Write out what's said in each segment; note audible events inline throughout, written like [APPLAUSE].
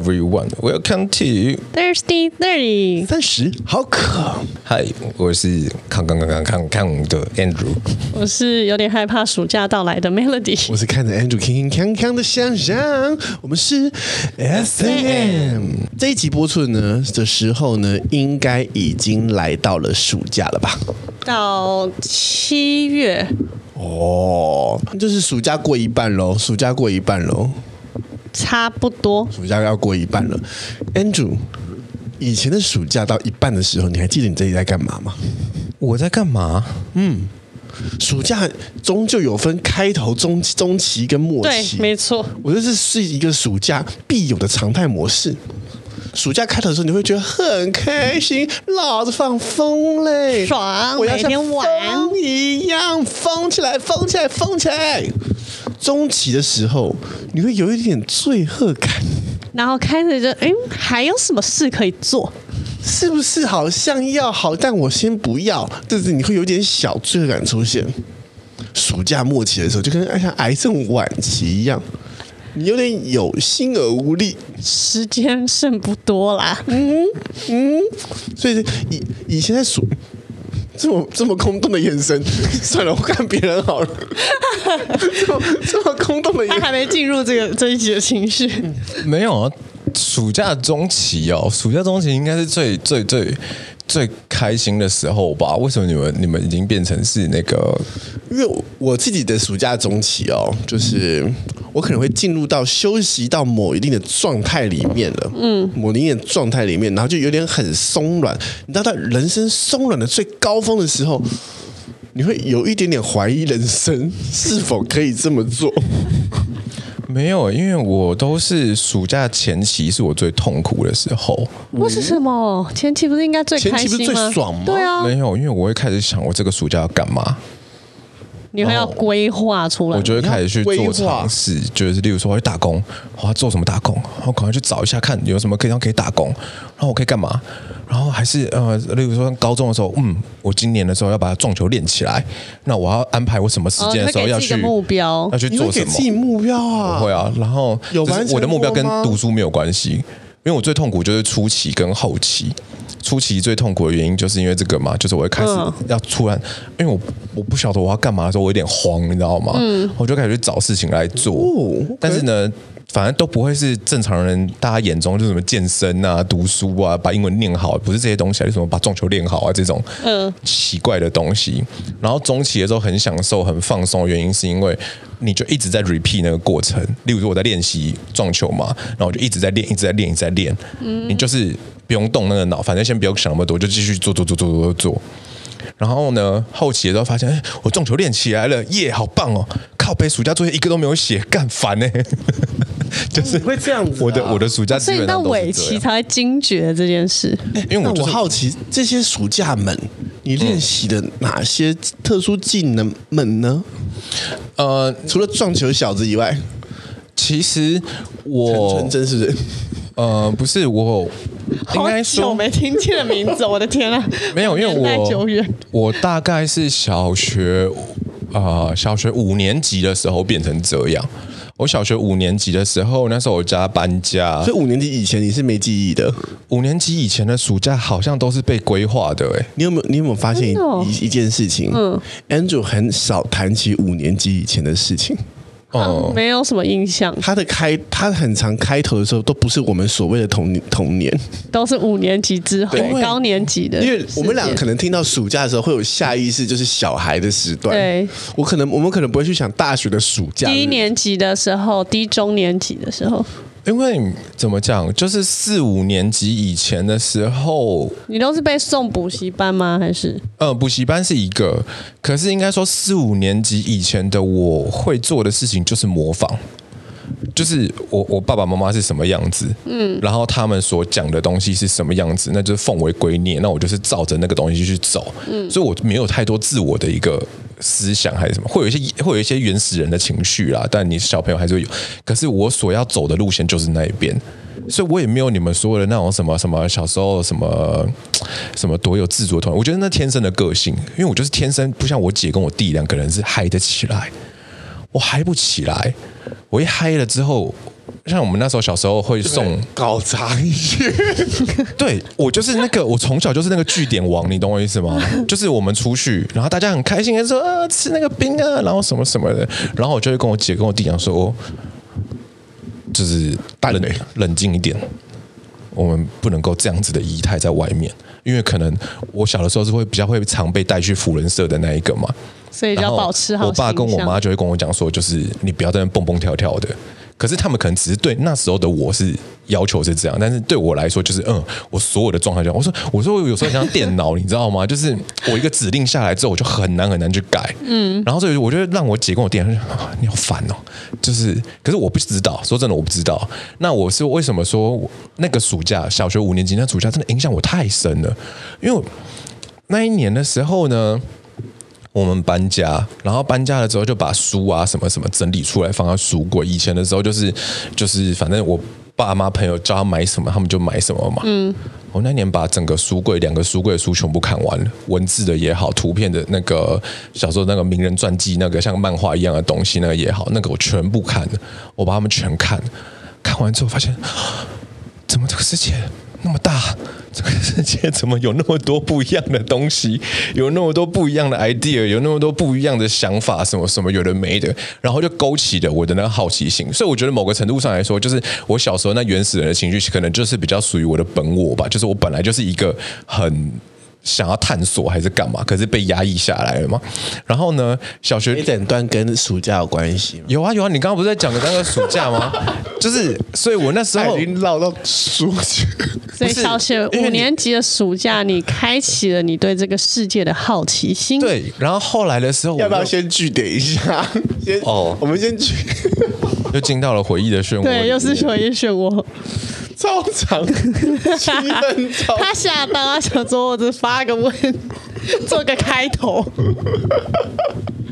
everyone. Welcome to Thirsty Thirty。三十好渴。Hi，我是康康康康康康的 Andrew。我是有点害怕暑假到来的 Melody。我是看着 Andrew 康康康康的想象。我们是 S&M。这一集播出呢的时候呢，应该已经来到了暑假了吧？到七月。哦，就是暑假过一半喽，暑假过一半喽。差不多，暑假要过一半了。Andrew，以前的暑假到一半的时候，你还记得你自己在干嘛吗？我在干嘛？嗯，暑假终究有分开头、中中期跟末期，对，没错。我觉得这是一个暑假必有的常态模式。暑假开头的时候，你会觉得很开心，老子放风嘞，爽，我要像风一样疯起来，疯起来，疯起来。中期的时候，你会有一点罪恶感，然后开始就，哎，还有什么事可以做？是不是好像要好，但我先不要，就是你会有点小罪恶感出现。暑假末期的时候，就跟像癌症晚期一样。你有点有心而无力，时间剩不多啦。嗯嗯，所以以以前在数这么这么空洞的眼神，[LAUGHS] 算了，我看别人好了。[LAUGHS] 这么这么空洞的眼神，他还没进入这个这一集的情绪。没有啊，暑假中期哦，暑假中期应该是最最最。最开心的时候吧？为什么你们你们已经变成是那个？因为我自己的暑假中期哦，就是我可能会进入到休息到某一定的状态里面了，嗯，某一定的状态里面，然后就有点很松软。你知道，到人生松软的最高峰的时候，你会有一点点怀疑人生是否可以这么做。没有，因为我都是暑假前期是我最痛苦的时候。为什么？前期不是应该最开心吗？前期不是最爽吗？对啊，没有，因为我会开始想我这个暑假要干嘛。你会要规划出来，我就会开始去做尝试，就是例如说我要打工，我要做什么打工，然后赶快去找一下看有什么可以让可以打工，然后我可以干嘛。然后还是呃，例如说高中的时候，嗯，我今年的时候要把撞球练起来，那我要安排我什么时间的时候要去目标，要去做什么？自己目标啊，我会啊。然后有我的目标跟读书没有关系，因为我最痛苦就是初期跟后期。初期最痛苦的原因就是因为这个嘛，就是我会开始要突然，因为我我不晓得我要干嘛的时候，我有点慌，你知道吗？嗯，我就开始去找事情来做，但是呢。反正都不会是正常人，大家眼中就是什么健身啊、读书啊、把英文念好，不是这些东西，还是什么把撞球练好啊这种嗯奇怪的东西。然后中期的时候很享受、很放松的原因，是因为你就一直在 repeat 那个过程。例如说我在练习撞球嘛，然后我就一直在练、一直在练、一直在练。嗯，你就是不用动那个脑，反正先不用想那么多，就继续做做做做做做。然后呢，后期的时候发现，哎，我撞球练起来了，耶，好棒哦！靠背暑假作业一个都没有写，干烦呢。就是会这样子。我的我的暑假所以到尾期才会惊觉这件事。因为我，我好奇这些暑假们，你练习的哪些特殊技能们呢？呃，除了撞球小子以外，其实我陈真是。呃，不是我，应该说我没听见的名字，我的天啊！[LAUGHS] 没有，因为我久远。我大概是小学啊、呃，小学五年级的时候变成这样。我小学五年级的时候，那时候我家搬家，所以五年级以前你是没记忆的。五年级以前的暑假好像都是被规划的，哎，你有没有？你有没有发现一一件事情？嗯，Andrew 很少谈起五年级以前的事情。哦、啊，没有什么印象。他的开，他很常开头的时候都不是我们所谓的童年童年，都是五年级之后高年级的。因为我们俩可能听到暑假的时候会有下意识，就是小孩的时段。对，我可能我们可能不会去想大学的暑假，低年级的时候，低中年级的时候。因为怎么讲，就是四五年级以前的时候，你都是被送补习班吗？还是？呃，补习班是一个，可是应该说四五年级以前的我会做的事情就是模仿。就是我我爸爸妈妈是什么样子，嗯，然后他们所讲的东西是什么样子，那就是奉为圭臬，那我就是照着那个东西去走，嗯，所以我没有太多自我的一个思想还是什么，会有一些会有一些原始人的情绪啦，但你小朋友还是会有，可是我所要走的路线就是那一边，所以我也没有你们说的那种什么什么小时候什么什么多有自主的团，我觉得那天生的个性，因为我就是天生不像我姐跟我弟两个人是嗨得起来。我嗨不起来，我一嗨了之后，像我们那时候小时候会送搞砸一些，[LAUGHS] 对我就是那个，我从小就是那个据点王，你懂我意思吗？[LAUGHS] 就是我们出去，然后大家很开心的说啊，吃那个冰啊，然后什么什么的，然后我就会跟我姐跟我弟讲说，就是冷冷静一点，我们不能够这样子的仪态在外面，因为可能我小的时候是会比较会常被带去福人社的那一个嘛。所以就要保持好。我爸跟我妈就会跟我讲说，就是你不要在那蹦蹦跳跳的。可是他们可能只是对那时候的我是要求是这样，但是对我来说就是嗯，我所有的状态就我说我说我有时候很像电脑，你知道吗？就是我一个指令下来之后，我就很难很难去改。嗯。然后所以我觉得让我姐跟我弟啊，你好烦哦。就是，可是我不知道，说真的我不知道。那我是为什么说那个暑假小学五年级那暑假真的影响我太深了？因为那一年的时候呢。我们搬家，然后搬家了之后就把书啊什么什么整理出来放在书柜。以前的时候就是就是反正我爸妈朋友叫他买什么，他们就买什么嘛。嗯，我那年把整个书柜两个书柜的书全部看完了，文字的也好，图片的那个小时候那个名人传记那个像漫画一样的东西那个也好，那个我全部看了，我把他们全看，看完之后发现，[GASPS] 怎么这个世界那么大？这个世界怎么有那么多不一样的东西？有那么多不一样的 idea，有那么多不一样的想法，什么什么有的没的，然后就勾起了我的那个好奇心。所以我觉得某个程度上来说，就是我小时候那原始人的情绪，可能就是比较属于我的本我吧。就是我本来就是一个很。想要探索还是干嘛？可是被压抑下来了嘛。然后呢，小学一整段跟暑假有关系吗？有啊有啊，你刚刚不是在讲的那个暑假吗？[LAUGHS] 就是，所以我那时候已经绕到暑假。所以小学五年级的暑假，你开启了你对这个世界的好奇心。对，然后后来的时候，要不要先据点一下？[LAUGHS] 先哦，我们先据，[LAUGHS] 又进到了回忆的漩涡。对，又是回忆漩涡。超长，[LAUGHS] 七分钟。他吓到，他想说：“我只发个问，做个开头。”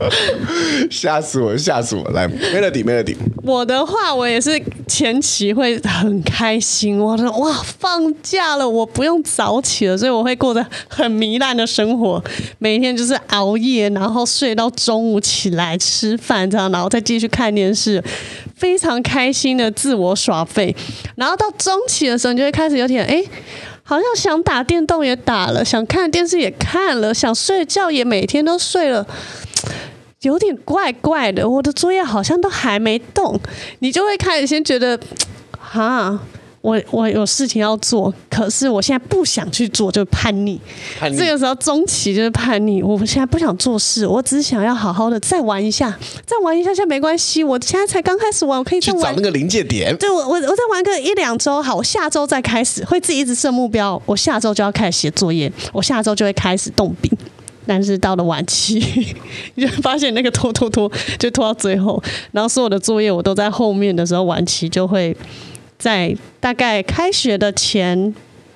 [LAUGHS] 吓死我！吓死我！来，Melody，Melody。我的话，我也是前期会很开心，我说：“哇，放假了，我不用早起了。”所以我会过得很糜烂的生活，每天就是熬夜，然后睡到中午起来吃饭，这样，然后再继续看电视。非常开心的自我耍废，然后到中期的时候，你就会开始有点哎，好像想打电动也打了，想看电视也看了，想睡觉也每天都睡了，[TSK] 有点怪怪的。我的作业好像都还没动，你就会开始先觉得，[TSK] 哈。我我有事情要做，可是我现在不想去做，就叛逆。叛逆。这个时候中期就是叛逆，我现在不想做事，我只是想要好好的再玩一下，再玩一下下没关系。我现在才刚开始玩，我可以。去找那个临界点。对，我我我再玩个一两周，好，我下周再开始，会自己一直设目标。我下周就要开始写作业，我下周就会开始动笔。但是到了晚期，你 [LAUGHS] 就发现那个拖拖拖，就拖到最后，然后所有的作业我都在后面的时候，晚期就会。在大概开学的前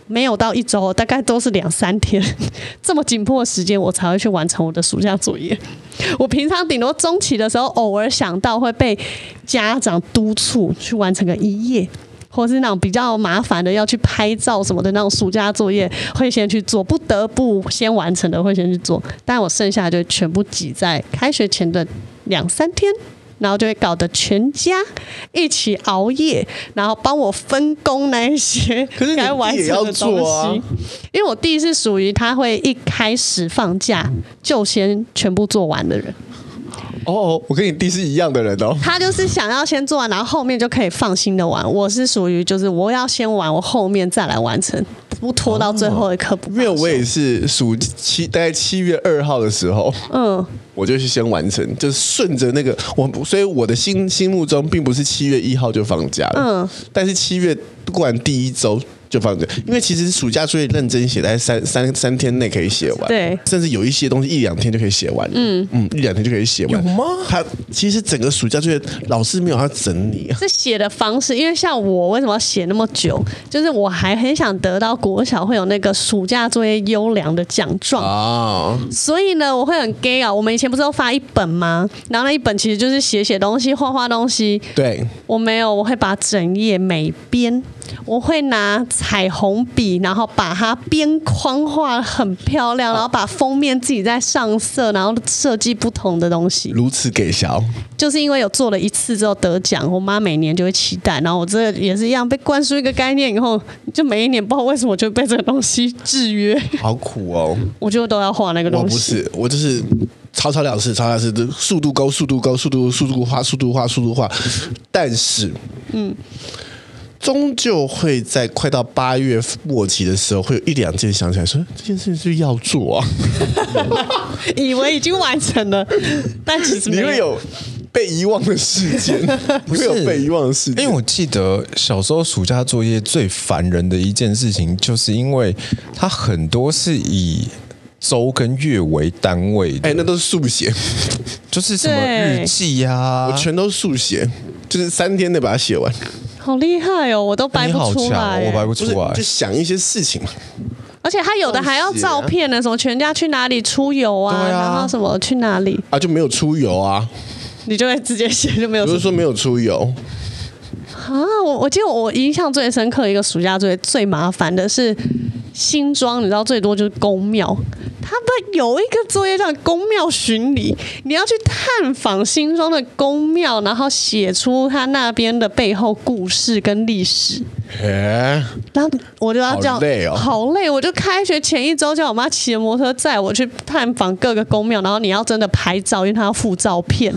没有到一周，大概都是两三天，[LAUGHS] 这么紧迫的时间，我才会去完成我的暑假作业。[LAUGHS] 我平常顶多中期的时候，偶尔想到会被家长督促去完成个一页，或是那种比较麻烦的要去拍照什么的那种暑假作业，会先去做，不得不先完成的会先去做。但我剩下就全部挤在开学前的两三天。然后就会搞得全家一起熬夜，然后帮我分工那一些该完成的东西。因为我弟是属于他会一开始放假就先全部做完的人。哦，我跟你弟是一样的人哦。他就是想要先做完，然后后面就可以放心的玩。我是属于就是我要先玩，我后面再来完成，不拖到最后一刻不。因为我也是暑七，大概七月二号的时候，嗯。我就去先完成，就是顺着那个我，所以我的心心目中并不是七月一号就放假了，嗯，但是七月过完第一周。就放着，因为其实暑假作业认真写，在三三三天内可以写完，对，甚至有一些东西一两天就可以写完，嗯嗯，一两天就可以写完。有吗？他其实整个暑假作业老师没有要整理啊，是写的方式，因为像我为什么要写那么久，就是我还很想得到国小会有那个暑假作业优良的奖状啊，所以呢，我会很 gay 啊。我们以前不是都发一本吗？然后那一本其实就是写写东西、画画东西。对，我没有，我会把整页每边，我会拿。彩虹笔，然后把它边框画很漂亮，然后把封面自己再上色，然后设计不同的东西。如此给小，就是因为有做了一次之后得奖，我妈每年就会期待，然后我这也是一样被灌输一个概念以后，就每一年不知道为什么就被这个东西制约。[LAUGHS] 好苦哦！我就都要画那个东西。我不是，我就是草草了事，草草了事，速度高，速度高，速度速度画，速度画，速度画。但是，嗯。终究会在快到八月末期的时候，会有一两件想起来说这件事情是要做啊，以为已经完成了，[LAUGHS] 但其实你会有被遗忘的事件，[LAUGHS] 不是有被遗忘的事件。因为我记得小时候暑假作业最烦人的一件事情，就是因为它很多是以周跟月为单位，哎，那都是速写，[LAUGHS] 就是什么日记呀、啊，我全都速写，就是三天内把它写完。好厉害哦！我都掰不出来，我掰不出来，就想一些事情嘛。而且他有的还要照片呢，什么全家去哪里出游啊，然后什么去哪里啊，就没有出游啊，你就会直接写就没有。不是说没有出游啊？我我记得我印象最深刻一个暑假作业最麻烦的是新庄，你知道最多就是宫庙。他们有一个作业叫“宫庙巡礼”，你要去探访新庄的宫庙，然后写出他那边的背后故事跟历史。哎、然后我就要叫，好累哦，好累！我就开学前一周叫我妈骑着摩托车载我去探访各个宫庙，然后你要真的拍照，因为他要附照片，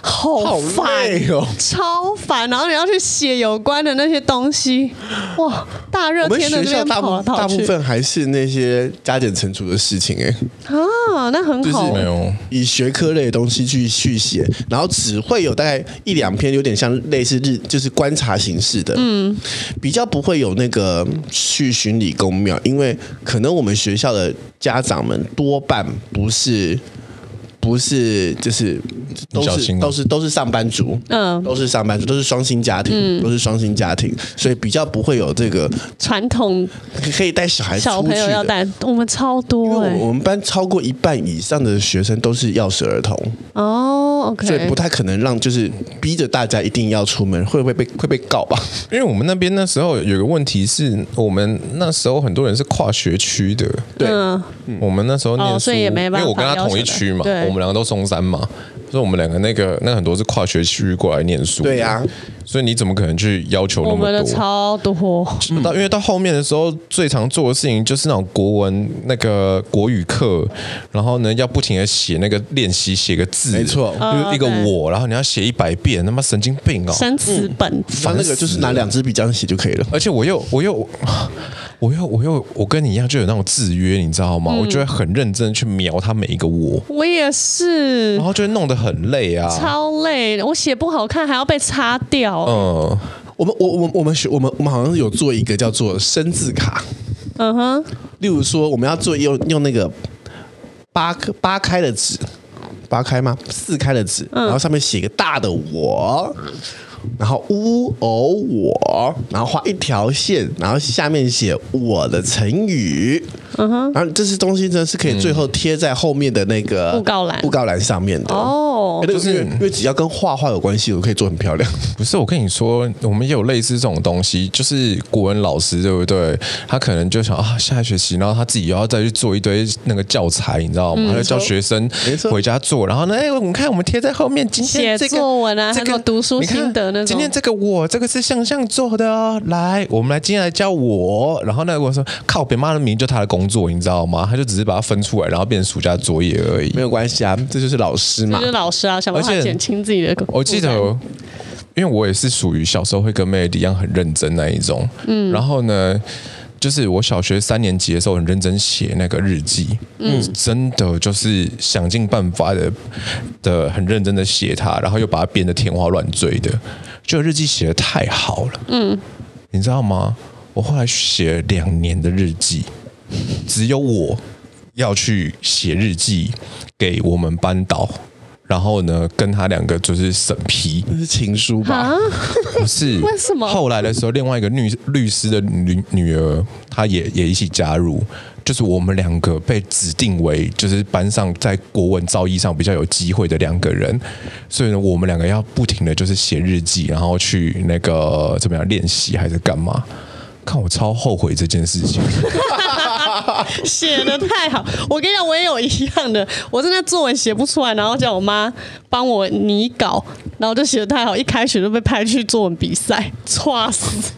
好烦哦，超烦！然后你要去写有关的那些东西，哇！大热天的，那边跑来跑去，大部分还是那些加减乘除的事情哎。啊，那很好，没有以学科类的东西去去写，然后只会有大概一两篇，有点像类似日，就是观察形式的，嗯，比较不会有那个去巡礼宫庙，因为可能我们学校的家长们多半不是。不是，就是都是都是都是上班族，嗯，都是上班族，都是双薪家庭，嗯、都是双薪家庭，所以比较不会有这个传统可以带小孩出去的。小朋友要带，我们超多哎，我们班超过一半以上的学生都是钥匙儿童哦，OK，所以不太可能让就是逼着大家一定要出门，会不会被会被告吧？[LAUGHS] 因为我们那边那时候有个问题是我们那时候很多人是跨学区的，对，嗯、我们那时候念书，哦、所以也没办法，因为我跟他同一区嘛，对。我们两个都松山嘛，所以我们两个那个那很多是跨学区过来念书。对呀、啊，所以你怎么可能去要求那么多？我们的超多。到因为到后面的时候，最常做的事情就是那种国文那个国语课，然后呢要不停的写那个练习写个字，没错，就是一个我，然后你要写一百遍，他妈神经病哦！生词本，反正那个就是拿两支笔这样写就可以了。而且我又我又。我又我又我跟你一样，就有那种制约，你知道吗？嗯、我就会很认真去描他每一个我。我也是，然后就会弄得很累啊，超累。我写不好看还要被擦掉。嗯，我们我我我们学我们我们好像有做一个叫做生字卡。嗯哼，例如说我们要做用用那个八八开的纸，八开吗？四开的纸，然后上面写一个大的我。然后乌偶我，然后画一条线，然后下面写我的成语。嗯哼，然后这些东西呢是可以最后贴在后面的那个布告栏，布告栏上面的。哦，就是因为只要跟画画有关系，我可以做很漂亮。[LAUGHS] 不是，我跟你说，我们也有类似这种东西，就是国文老师对不对？他可能就想啊，下学期，然后他自己又要再去做一堆那个教材，你知道吗？他就叫学生回家做。然后呢，哎，我们看我们贴在后面，今天这作文啊，这个读书心得那种。今天这个我，这个是向向做的哦。来，我们来今天来教我。然后呢，我说靠，别妈的名就他的工作，你知道吗？他就只是把它分出来，然后变成暑假作业而已。没有关系啊，这就是老师嘛，就是老师啊，想办法减轻自己的。我记得，因为我也是属于小时候会跟 Melody 一样很认真那一种。嗯，然后呢，就是我小学三年级的时候很认真写那个日记，嗯，真的就是想尽办法的的很认真的写它，然后又把它编得天花乱坠的。就日记写的太好了，嗯，你知道吗？我后来写了两年的日记，只有我要去写日记给我们班导，然后呢，跟他两个就是审批，那是情书吧？不是？[LAUGHS] 为什么？后来的时候，另外一个律律师的女女儿，她也也一起加入。就是我们两个被指定为就是班上在国文造诣上比较有机会的两个人，所以呢，我们两个要不停的就是写日记，然后去那个怎么样练习还是干嘛？看我超后悔这件事情。[LAUGHS] 写的太好，我跟你讲，我也有一样的，我真的作文写不出来，然后叫我妈帮我拟稿，然后就写的太好，一开学就被派去作文比赛，[LAUGHS] 剉死！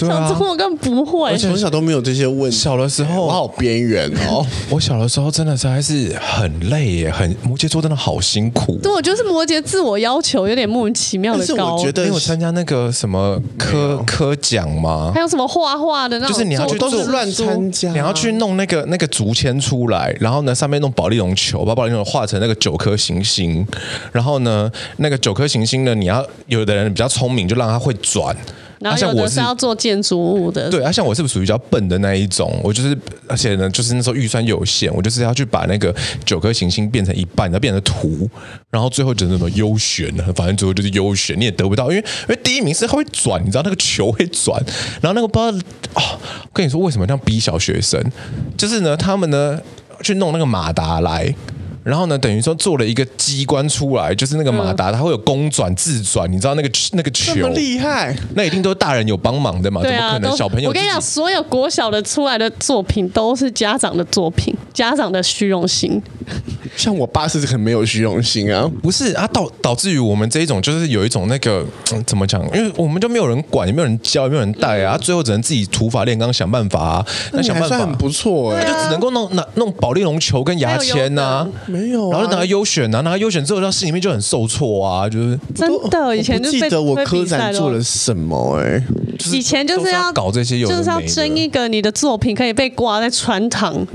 对啊，我根本不会，从小都没有这些问题。小的时候我好边缘哦，[LAUGHS] 我小的时候真的是还是很累耶，很摩羯座真的好辛苦。对，我觉得是摩羯自我要求有点莫名其妙的高。我觉得你有参加那个什么科科奖吗？还有什么画画的那种，就是你要去都是乱参加，你要去弄那个那个竹签出来，然后呢上面弄保利龙球，把保丽龙画成那个九颗行星，然后呢那个九颗行星呢，你要有的人比较聪明，就让他会转。然后有的是要做建筑物的，对啊，像我是不是属于比较笨的那一种？我就是，而且呢，就是那时候预算有限，我就是要去把那个九颗行星变成一半，然后变成图，然后最后就是什么优选呢？反正最后就是优选，你也得不到，因为因为第一名是它会转，你知道那个球会转，然后那个不知道哦，我跟你说为什么这样逼小学生？就是呢，他们呢去弄那个马达来。然后呢，等于说做了一个机关出来，就是那个马达，它会有公转、自转，你知道那个那个球这么厉害，那一定都是大人有帮忙的嘛？对啊，怎么可能小朋友？我跟你讲，所有国小的出来的作品都是家长的作品，家长的虚荣心。像我爸是很没有虚荣心啊，不是啊，导导致于我们这一种就是有一种那个、嗯、怎么讲？因为我们就没有人管，也没有人教，也没有人带啊，最后只能自己土法炼钢想办法啊。那想办法很不错哎、欸，就只能够弄那弄保丽龙球跟牙签呐、啊，没有、啊，然后拿优选啊，拿优选之后，他心里面就很受挫啊，就是真的，以前就记得我科展做了什么哎、欸，以前就是要搞这些有，就是要争一个你的作品可以被挂在穿堂。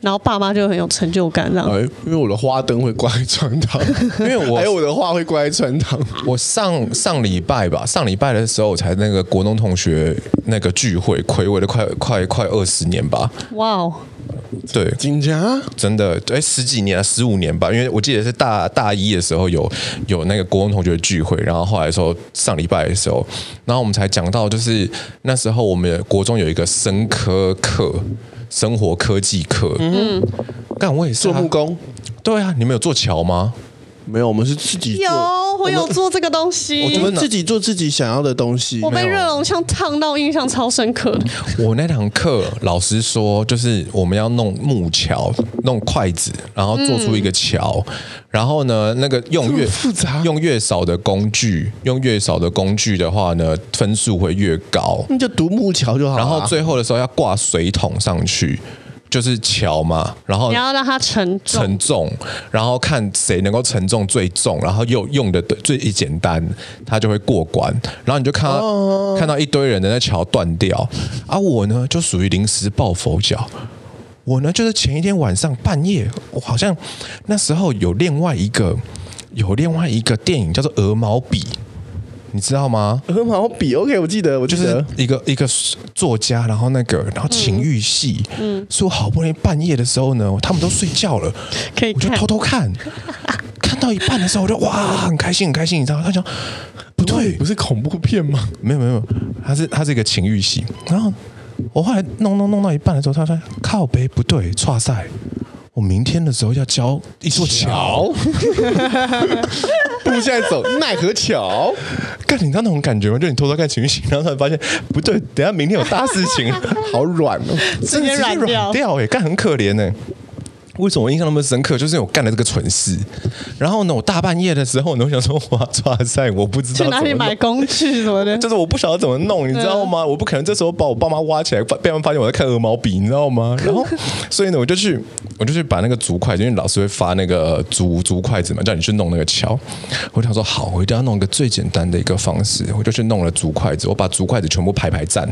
然后爸妈就很有成就感，这样。哎，因为我的花灯会挂在穿堂，[LAUGHS] 因为我还有我的画会挂在穿堂。我上上礼拜吧，上礼拜的时候才那个国中同学那个聚会，睽违了快快快二十年吧。哇哦，对，金家？真的，哎，十几年啊，十五年吧。因为我记得是大大一的时候有有那个国文同学聚会，然后后来说上礼拜的时候，然后我们才讲到，就是那时候我们国中有一个生科课。生活科技课，嗯，干我也是做木工，对啊，你们有做桥吗？没有，我们是自己做。有，我有做这个东西。我们自己做自己想要的东西。我被热熔枪烫到，印象超深刻的。我那堂课老师说，就是我们要弄木桥，弄筷子，然后做出一个桥。嗯、然后呢，那个用越复杂，用越少的工具，用越少的工具的话呢，分数会越高。你就独木桥就好。然后最后的时候要挂水桶上去。就是桥嘛，然后你要让它承承重，然后看谁能够承重最重，然后又用的最简单，它就会过关。然后你就看到、oh. 看到一堆人的那桥断掉，而、啊、我呢就属于临时抱佛脚。我呢就是前一天晚上半夜，我好像那时候有另外一个有另外一个电影叫做《鹅毛笔》。你知道吗？鹅毛比，OK，我记得，我记得就是一个一个作家，然后那个，然后情欲戏，嗯，所以我好不容易半夜的时候呢，他们都睡觉了，可以，我就偷偷看，[LAUGHS] 看到一半的时候，我就哇，很开心，很开心，你知道？他讲不对，不是恐怖片吗？没有没有，他是他是一个情欲戏，然后我后来弄弄弄到一半的时候，他说靠背不对，剉赛。我明天的时候要交一座桥，[LAUGHS] 不如现在走奈何桥。干，你知道那种感觉吗？就你偷偷看情绪，然后突然发现不对，等下明天有大事情，[LAUGHS] 好软哦，直接软掉哎，干很可怜呢。为什么我印象那么深刻？就是因为我干了这个蠢事。然后呢，我大半夜的时候呢，我想说哇，抓塞，我不知道去哪里买工具什么的，[LAUGHS] 就是我不晓得怎么弄，你知道吗？我不可能这时候把我爸妈挖起来，被他们发现我在看鹅毛笔，你知道吗？[LAUGHS] 然后，所以呢，我就去，我就去把那个竹筷子，因为老师会发那个竹竹筷子嘛，叫你去弄那个锹。我想说好，我一定要弄一个最简单的一个方式，我就去弄了竹筷子。我把竹筷子全部排排站，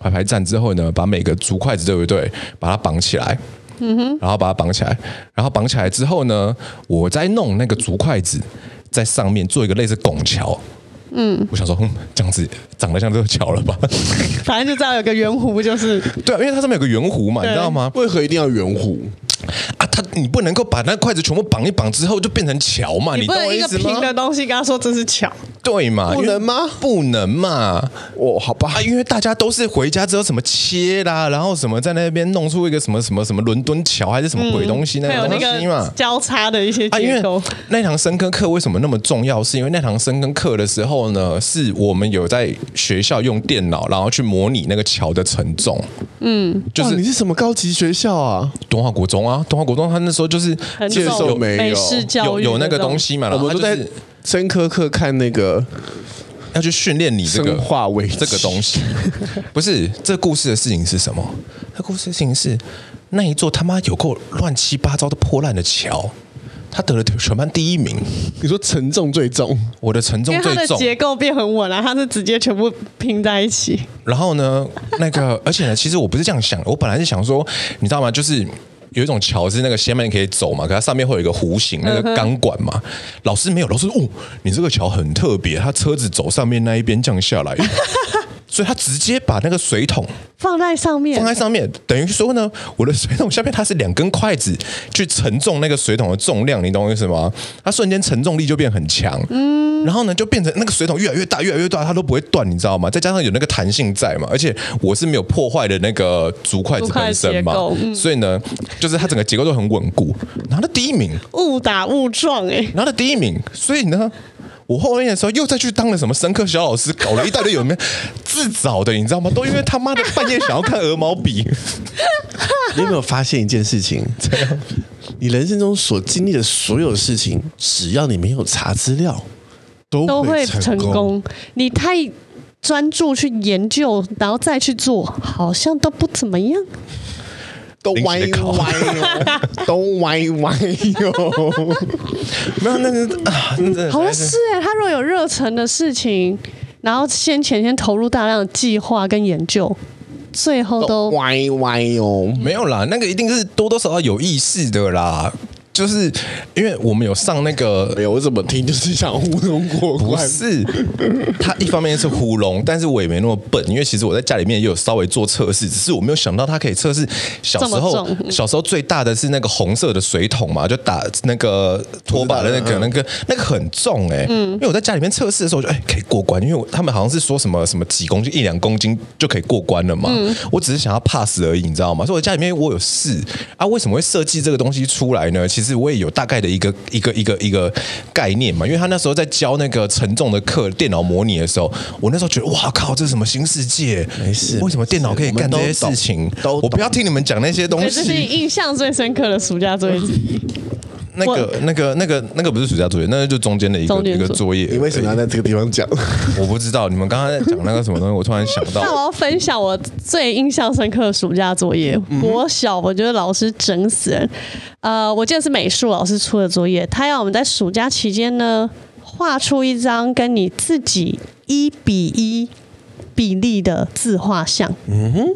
排排站之后呢，把每个竹筷子对不对，把它绑起来。嗯哼，然后把它绑起来，然后绑起来之后呢，我再弄那个竹筷子在上面做一个类似拱桥。嗯，我想说，嗯，这样子长得像这个桥了吧？反正就知道有个圆弧，就是对啊，因为它上面有个圆弧嘛，你知道吗？为何一定要圆弧？啊，它你不能够把那筷子全部绑一绑之后就变成桥嘛？你不能一个平的东西跟他说这是桥，对嘛？不能吗？不能嘛？哦，好吧，因为大家都是回家之后什么切啦，然后什么在那边弄出一个什么什么什么伦敦桥还是什么鬼东西那个东西嘛？交叉的一些结构。那堂深坑课为什么那么重要？是因为那堂深坑课的时候呢，是我们有在学校用电脑，然后去模拟那个桥的承重。嗯，就是你是什么高级学校啊？东华国中啊，东华国中，他那时候就是接受美式教育，有有那个东西嘛，然后他就在深科课看那个要去训练你这个化为这个东西。不是，这故事的事情是什么？这故事的事情是那一座他妈有够乱七八糟的破烂的桥。他得了全班第一名。你说承重最重，我的承重最重，因为它的结构变很稳了，它是直接全部拼在一起。然后呢，那个 [LAUGHS] 而且呢，其实我不是这样想的，我本来是想说，你知道吗？就是有一种桥是那个下面可以走嘛，可它上面会有一个弧形那个钢管嘛。老师没有，老师说哦，你这个桥很特别，它车子走上面那一边降下来。[LAUGHS] 所以他直接把那个水桶放在上面，放在上面，等于说呢，我的水桶下面它是两根筷子去承重那个水桶的重量，你懂我意思吗？它瞬间承重力就变很强，嗯，然后呢就变成那个水桶越来越大，越来越大，它都不会断，你知道吗？再加上有那个弹性在嘛，而且我是没有破坏的那个竹筷子本身嘛，嗯、所以呢，就是它整个结构都很稳固，拿了第一名，误打误撞哎、欸，拿了第一名，所以呢。我后面的时候又再去当了什么深刻小老师，搞了一大堆有没有自找的，你知道吗？都因为他妈的半夜想要看鹅毛笔。[LAUGHS] 你有没有发现一件事情？这样，你人生中所经历的所有事情，只要你没有查资料，都会成功。你太专注去研究，然后再去做，好像都不怎么样。都歪歪哦，都歪歪哟。没有那个啊，好像是哎。他若有热忱的事情，然后先前先投入大量的计划跟研究，最后都，歪歪哦。没有啦，那个一定是多多少少有意识的啦。就是因为我们有上那个，没有我怎么听就是想糊弄过关。不是，他一方面是糊弄，但是我也没那么笨，因为其实我在家里面也有稍微做测试，只是我没有想到它可以测试。小时候，小时候最大的是那个红色的水桶嘛，就打那个拖把的那个、那个、那个很重哎、欸。嗯。因为我在家里面测试的时候，就哎可以过关，因为他们好像是说什么什么几公斤一两公斤就可以过关了嘛。嗯。我只是想要 pass 而已，你知道吗？所以我家里面我有试啊，为什么会设计这个东西出来呢？其实。其实我也有大概的一个一个一个一个概念嘛，因为他那时候在教那个沉重的课，电脑模拟的时候，我那时候觉得哇靠，这是什么新世界？没事，为什么电脑可以干这些事情？我，我不要听你们讲那些东西。这是你印象最深刻的暑假作业。[LAUGHS] 那个、那个、那个、那个不是暑假作业，那个就中间的一个一个作业。你为什么要在这个地方讲？[LAUGHS] 我不知道。你们刚刚在讲那个什么东西，我突然想到。[LAUGHS] 那我要分享我最印象深刻的暑假作业。国小我觉得老师整死人。呃，我记得是美术老师出的作业，他要我们在暑假期间呢，画出一张跟你自己一比一比例的自画像。嗯哼。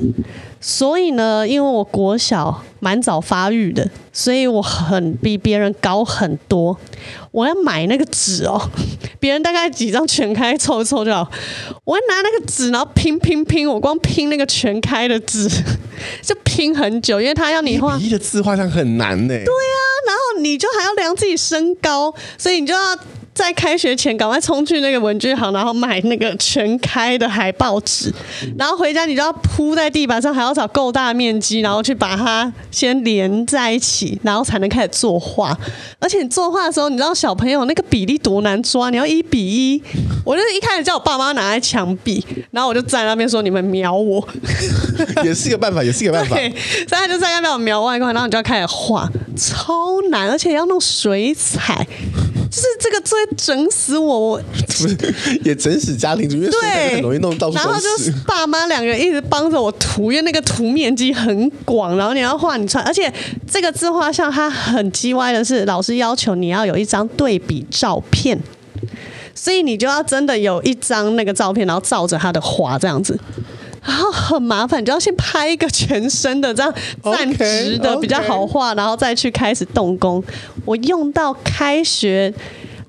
所以呢，因为我国小蛮早发育的，所以我很比别人高很多。我要买那个纸哦，[LAUGHS] 别人大概几张全开凑一凑就好。我要拿那个纸，然后拼拼拼，我光拼那个全开的纸 [LAUGHS] 就拼很久，因为他要你画一比一的字画上很难呢。对啊，然后你就还要量自己身高，所以你就要。在开学前，赶快冲去那个文具行，然后买那个全开的海报纸，然后回家你就要铺在地板上，还要找够大面积，然后去把它先连在一起，然后才能开始作画。而且你作画的时候，你知道小朋友那个比例多难抓，你要一比一。我就是一开始叫我爸妈拿来墙壁，然后我就站在那边说：“你们瞄我。”也是一个办法，也是一个办法。对，所以他就在那边瞄外观，然后你就要开始画，超难，而且要弄水彩。就是这个最整死我，我不 [LAUGHS] 是也整死家庭主义，对，很容易弄到处。然后就是爸妈两个人一直帮着我涂，因为那个涂面积很广，然后你要画你穿，而且这个自画像它很叽歪的是，老师要求你要有一张对比照片，所以你就要真的有一张那个照片，然后照着他的画这样子。然后很麻烦，你就要先拍一个全身的，这样站直的比较好画，然后再去开始动工。我用到开学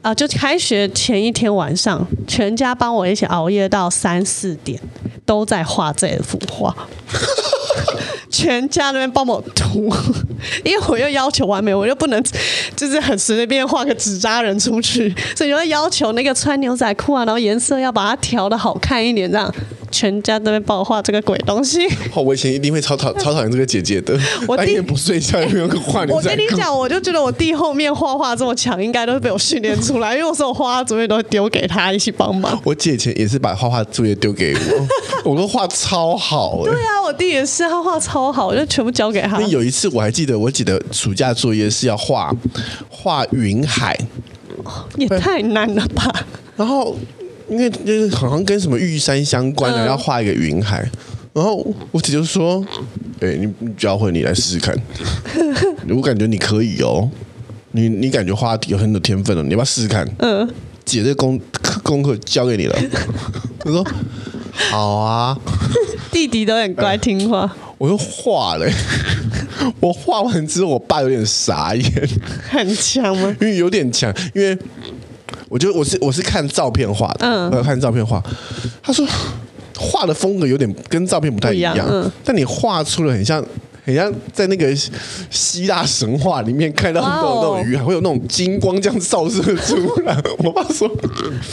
啊、呃，就开学前一天晚上，全家帮我一起熬夜到三四点，都在画这幅画。[LAUGHS] 全家那边帮我涂，因为我又要求完美，我又不能就是很随便画个纸扎人出去，所以就要要求那个穿牛仔裤啊，然后颜色要把它调的好看一点，这样。全家都在帮我画这个鬼东西。好，我以前一定会超讨 [LAUGHS] 超讨厌这个姐姐的。我弟不睡觉，有没有个画牛仔裤？我跟你讲，我就觉得我弟后面画画这么强，应该都是被我训练出来。因为我说我画画作业都会丢给他一起帮忙。我姐以前也是把画画作业丢给我，[LAUGHS] 我都画超好。对啊，我弟也是，他画超好，我就全部交给他。那有一次我还记得，我记得暑假作业是要画画云海，也太难了吧？然后。因为就是好像跟什么玉山相关的，要画一个云海，然后我姐就说：“哎，你你教会你来试试看，我感觉你可以哦，你你感觉画有很有天分了，你要不要试试看？”嗯，姐这功功课交给你了。[LAUGHS] 我说：“好啊。”弟弟都很乖听话。[LAUGHS] 我就画了，我画完之后，我爸有点傻眼。很强吗？[LAUGHS] 因为有点强，因为。我觉得我是我是看照片画的，嗯，我看照片画。他说画的风格有点跟照片不太一样，嗯，但你画出了很像很像在那个希腊神话里面看到那种那种鱼，还会有那种金光这样照射出来。我爸说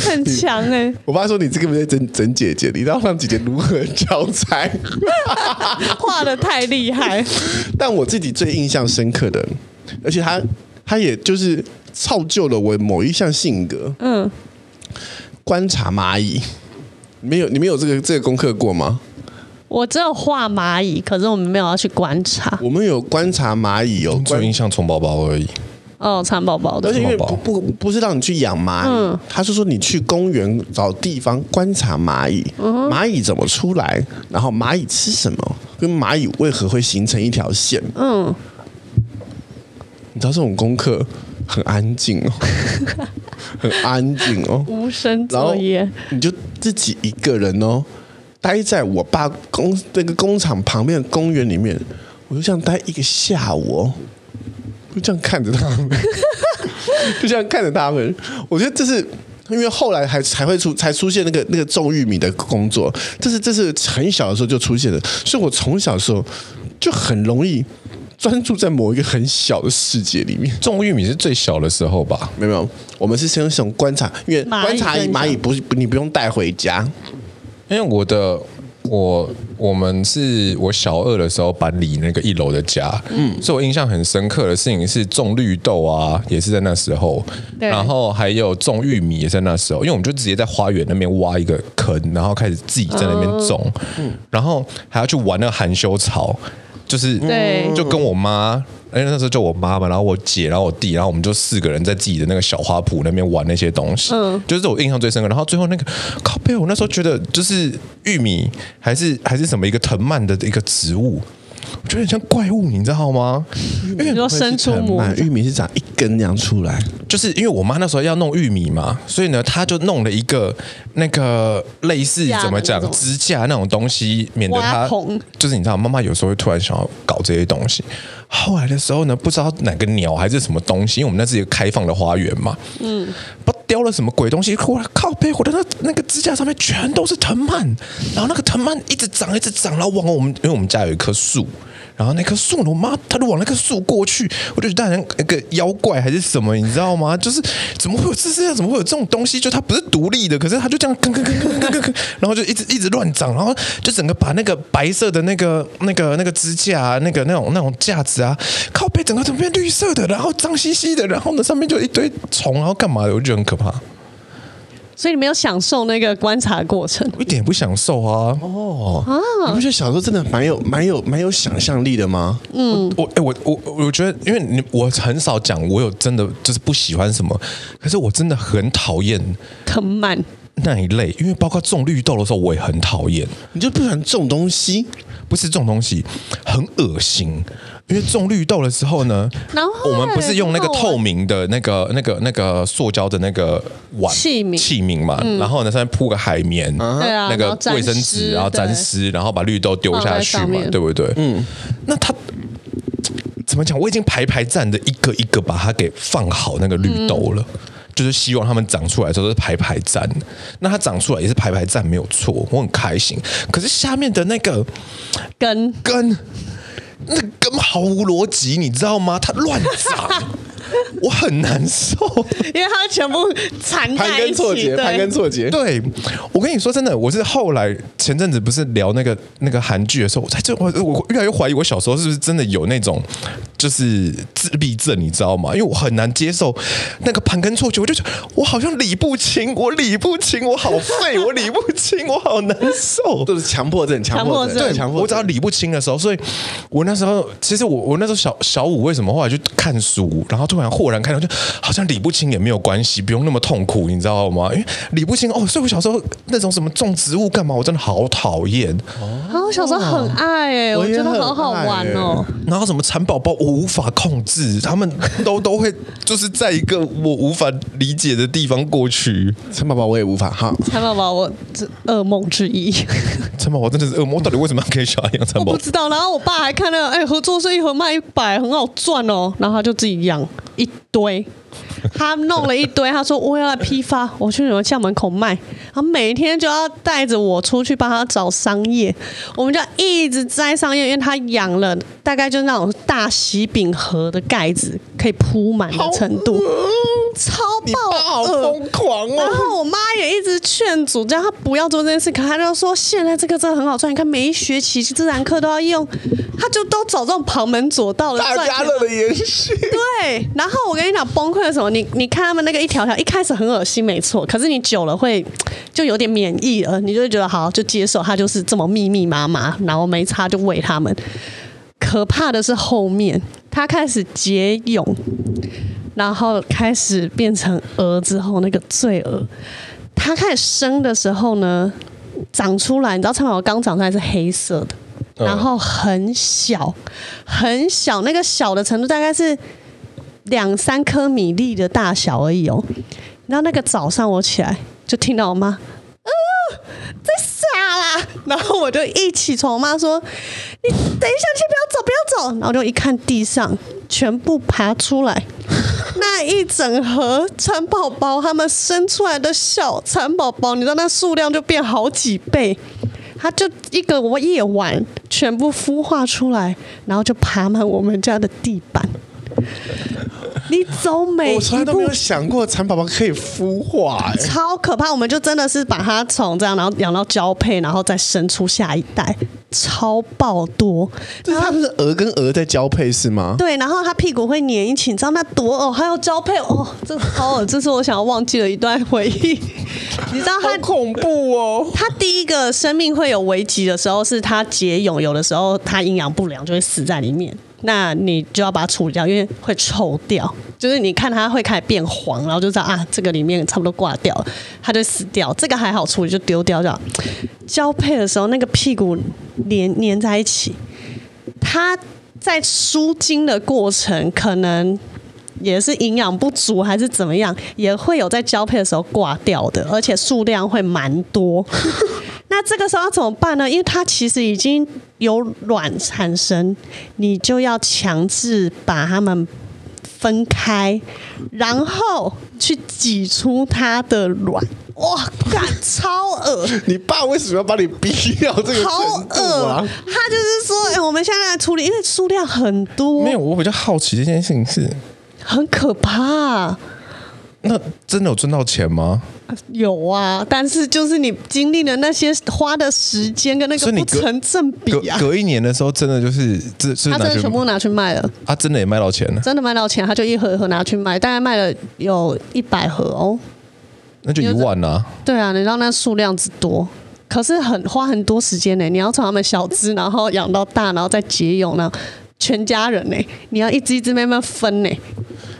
很强哎，[LAUGHS] 我爸说你这个不是整整姐姐，你要让姐姐如何交差？[LAUGHS] 画的太厉害。[LAUGHS] 但我自己最印象深刻的，而且他他也就是。造就了我某一项性格。嗯，观察蚂蚁，没有你没有这个这个功课过吗？我只有画蚂蚁，可是我们没有要去观察。我们有观察蚂蚁，有只有印象虫宝宝而已。哦，蚕宝宝的，而且因为不不不是让你去养蚂蚁，嗯、他是说你去公园找地方观察蚂蚁，嗯、蚂蚁怎么出来，然后蚂蚁吃什么，跟蚂蚁为何会形成一条线。嗯，你知道这种功课。很安静哦，[LAUGHS] 很安静哦，无声作业。你就自己一个人哦，待在我爸工那个工厂旁边的公园里面，我就这样待一个下午哦，就这样看着他们，[LAUGHS] 就这样看着他们。我觉得这是因为后来还才会出才出现那个那个种玉米的工作，这是这是很小的时候就出现的，所以我从小的时候就很容易。专注在某一个很小的世界里面，种玉米是最小的时候吧？没有，没有，我们是先从观察，因为观察蚂蚁不是你不用带回家，因为我的我我们是我小二的时候搬离那个一楼的家，嗯，所以我印象很深刻的事情是种绿豆啊，也是在那时候，对。然后还有种玉米也在那时候，因为我们就直接在花园那边挖一个坑，然后开始自己在那边种，嗯，然后还要去玩那个含羞草。就是，对就跟我妈，哎，那时候就我妈嘛，然后我姐，然后我弟，然后我们就四个人在自己的那个小花圃那边玩那些东西，嗯，就是我印象最深刻。然后最后那个靠背，我那时候觉得就是玉米还是还是什么一个藤蔓的一个植物。我觉得很像怪物，你知道吗？因为说生出母，玉米是长一根这样出来，就是因为我妈那时候要弄玉米嘛，所以呢，她就弄了一个那个类似怎么讲支架那种东西，免得她就是你知道，妈妈有时候会突然想要搞这些东西。后来的时候呢，不知道哪个鸟还是什么东西，因为我们那是一个开放的花园嘛，嗯，不叼了什么鬼东西，后来靠背，我的那那个支架上面全都是藤蔓，然后那个藤蔓一直长，一直长，然后往我们，因为我们家有一棵树。然后那棵树，我妈她就往那棵树过去，我就觉得好像那个妖怪还是什么，你知道吗？就是怎么会有这这样？怎么会有这种东西？就它不是独立的，可是它就这样吭吭吭吭吭吭，然后就一直一直乱长，然后就整个把那个白色的那个那个那个支架，那个那种那种架子啊，靠背整个都变绿色的，然后脏兮兮的，然后呢上面就一堆虫，然后干嘛的？我觉得很可怕。所以你没有享受那个观察过程，一点也不享受啊！哦啊，你不觉得小时候真的蛮有蛮有蛮有想象力的吗？嗯，我哎我我我，我觉得，因为你我很少讲，我有真的就是不喜欢什么，可是我真的很讨厌藤蔓那一类，因为包括种绿豆的时候，我也很讨厌。你就不喜欢种东西？不是种东西，很恶心。因为种绿豆的时候呢，然后我们不是用那个透明的那个、那个、那个塑胶的那个碗器皿器皿嘛，嗯、然后呢上面铺个海绵，嗯、那个卫生纸，然后沾湿，然后把绿豆丢下去嘛，对不对？嗯，那它怎么讲？我已经排排站的一个一个把它给放好那个绿豆了，嗯、就是希望它们长出来的时候是排排站。那它长出来也是排排站没有错，我很开心。可是下面的那个根根。那根本毫无逻辑，你知道吗？他乱长。[LAUGHS] 我很难受，因为它全部缠在一起，盘根错节。对，我跟你说真的，我是后来前阵子不是聊那个那个韩剧的时候，我在这我我越来越怀疑我小时候是不是真的有那种就是自闭症，你知道吗？因为我很难接受那个盘根错节，我就觉得我好像理不清，我理不清，我好废，我理不清，我好难受，[LAUGHS] 都是强迫症，强迫症，对，强迫。我只要理不清的时候，所以我那时候其实我我那时候小小五为什么后来去看书，然后突然豁然开朗，就好像理不清也没有关系，不用那么痛苦，你知道吗？因为理不清哦，所以我小时候那种什么种植物干嘛，我真的好讨厌。哦，我小时候很爱哎、欸，我觉得好好玩哦。然后什么蚕宝宝，我无法控制，他们都 [LAUGHS] 都会就是在一个我无法理解的地方过去。蚕宝宝我也无法哈，蚕宝宝我这噩梦之一。[LAUGHS] 蚕宝宝真的是噩梦，到底为什么要给小孩养蚕宝宝？我不知道。然后我爸还看到，哎、欸，合作社一盒卖一百，很好赚哦。然后他就自己养一堆。[LAUGHS] 他弄了一堆，他说我要来批发，我去你们校门口卖。他每天就要带着我出去帮他找商业，我们就一直摘商业，因为他养了大概就是那种大喜饼盒的盖子，可以铺满的程度，超爆，好疯狂哦！然后我妈也一直劝阻，叫他不要做这件事，可他就说现在这个真的很好赚，你看每一学期自然课都要用，他就都找这种旁门左道的大家乐的延续。对，然后我跟你讲崩溃为什么？你你看他们那个一条条，一开始很恶心，没错。可是你久了会就有点免疫了，你就会觉得好，就接受它就是这么密密麻麻，然后没差就喂他们。可怕的是后面，它开始结蛹，然后开始变成蛾之后，那个罪蛾，它开始生的时候呢，长出来，你知道蚕宝刚长出来是黑色的，然后很小很小，那个小的程度大概是。两三颗米粒的大小而已哦，然后那个早上我起来就听到我妈，啊，在傻啦，[LAUGHS] 然后我就一起床，我妈说，你等一下，先不要走，不要走，然后就一看地上全部爬出来，[LAUGHS] 那一整盒蚕宝宝，他们生出来的小蚕宝宝，你知道那数量就变好几倍，它就一个我们夜晚全部孵化出来，然后就爬满我们家的地板。[LAUGHS] 你走每一步，我从来都没有想过蚕宝宝可以孵化，欸，超可怕！我们就真的是把它从这样，然后养到交配，然后再生出下一代，超爆多。就是它不是鹅跟鹅在交配是吗？对，然后它屁股会粘一起，你知道那多哦，还要交配哦，这超恶，[LAUGHS] 这是我想要忘记的一段回忆。你知道它恐怖哦，它第一个生命会有危机的时候，是它结蛹，有的时候它营养不良就会死在里面。那你就要把它处理掉，因为会臭掉。就是你看它会开始变黄，然后就知道啊，这个里面差不多挂掉了，它就死掉。这个还好处理，就丢掉掉。交配的时候，那个屁股连粘在一起，它在输精的过程可能也是营养不足还是怎么样，也会有在交配的时候挂掉的，而且数量会蛮多。那这个时候要怎么办呢？因为它其实已经有卵产生，你就要强制把它们分开，然后去挤出它的卵。哇，干超恶！[LAUGHS] 你爸为什么要把你逼掉这个程度啊？好恶！他就是说，哎、欸，我们现在来处理，因为数量很多。没有，我比较好奇这件事情是很可怕。那真的有赚到钱吗？有啊，但是就是你经历了那些花的时间跟那个不成正比啊。隔，隔一年的时候，真的就是这是他真的全部拿去卖了。他真的也卖到钱了，真的卖到钱，他就一盒一盒拿去卖，大概卖了有一百盒哦。那就一万啊。对啊，你知道那数量之多，可是很花很多时间呢。你要从他们小只，然后养到大，然后再结蛹呢，全家人呢，你要一只一只慢慢分呢。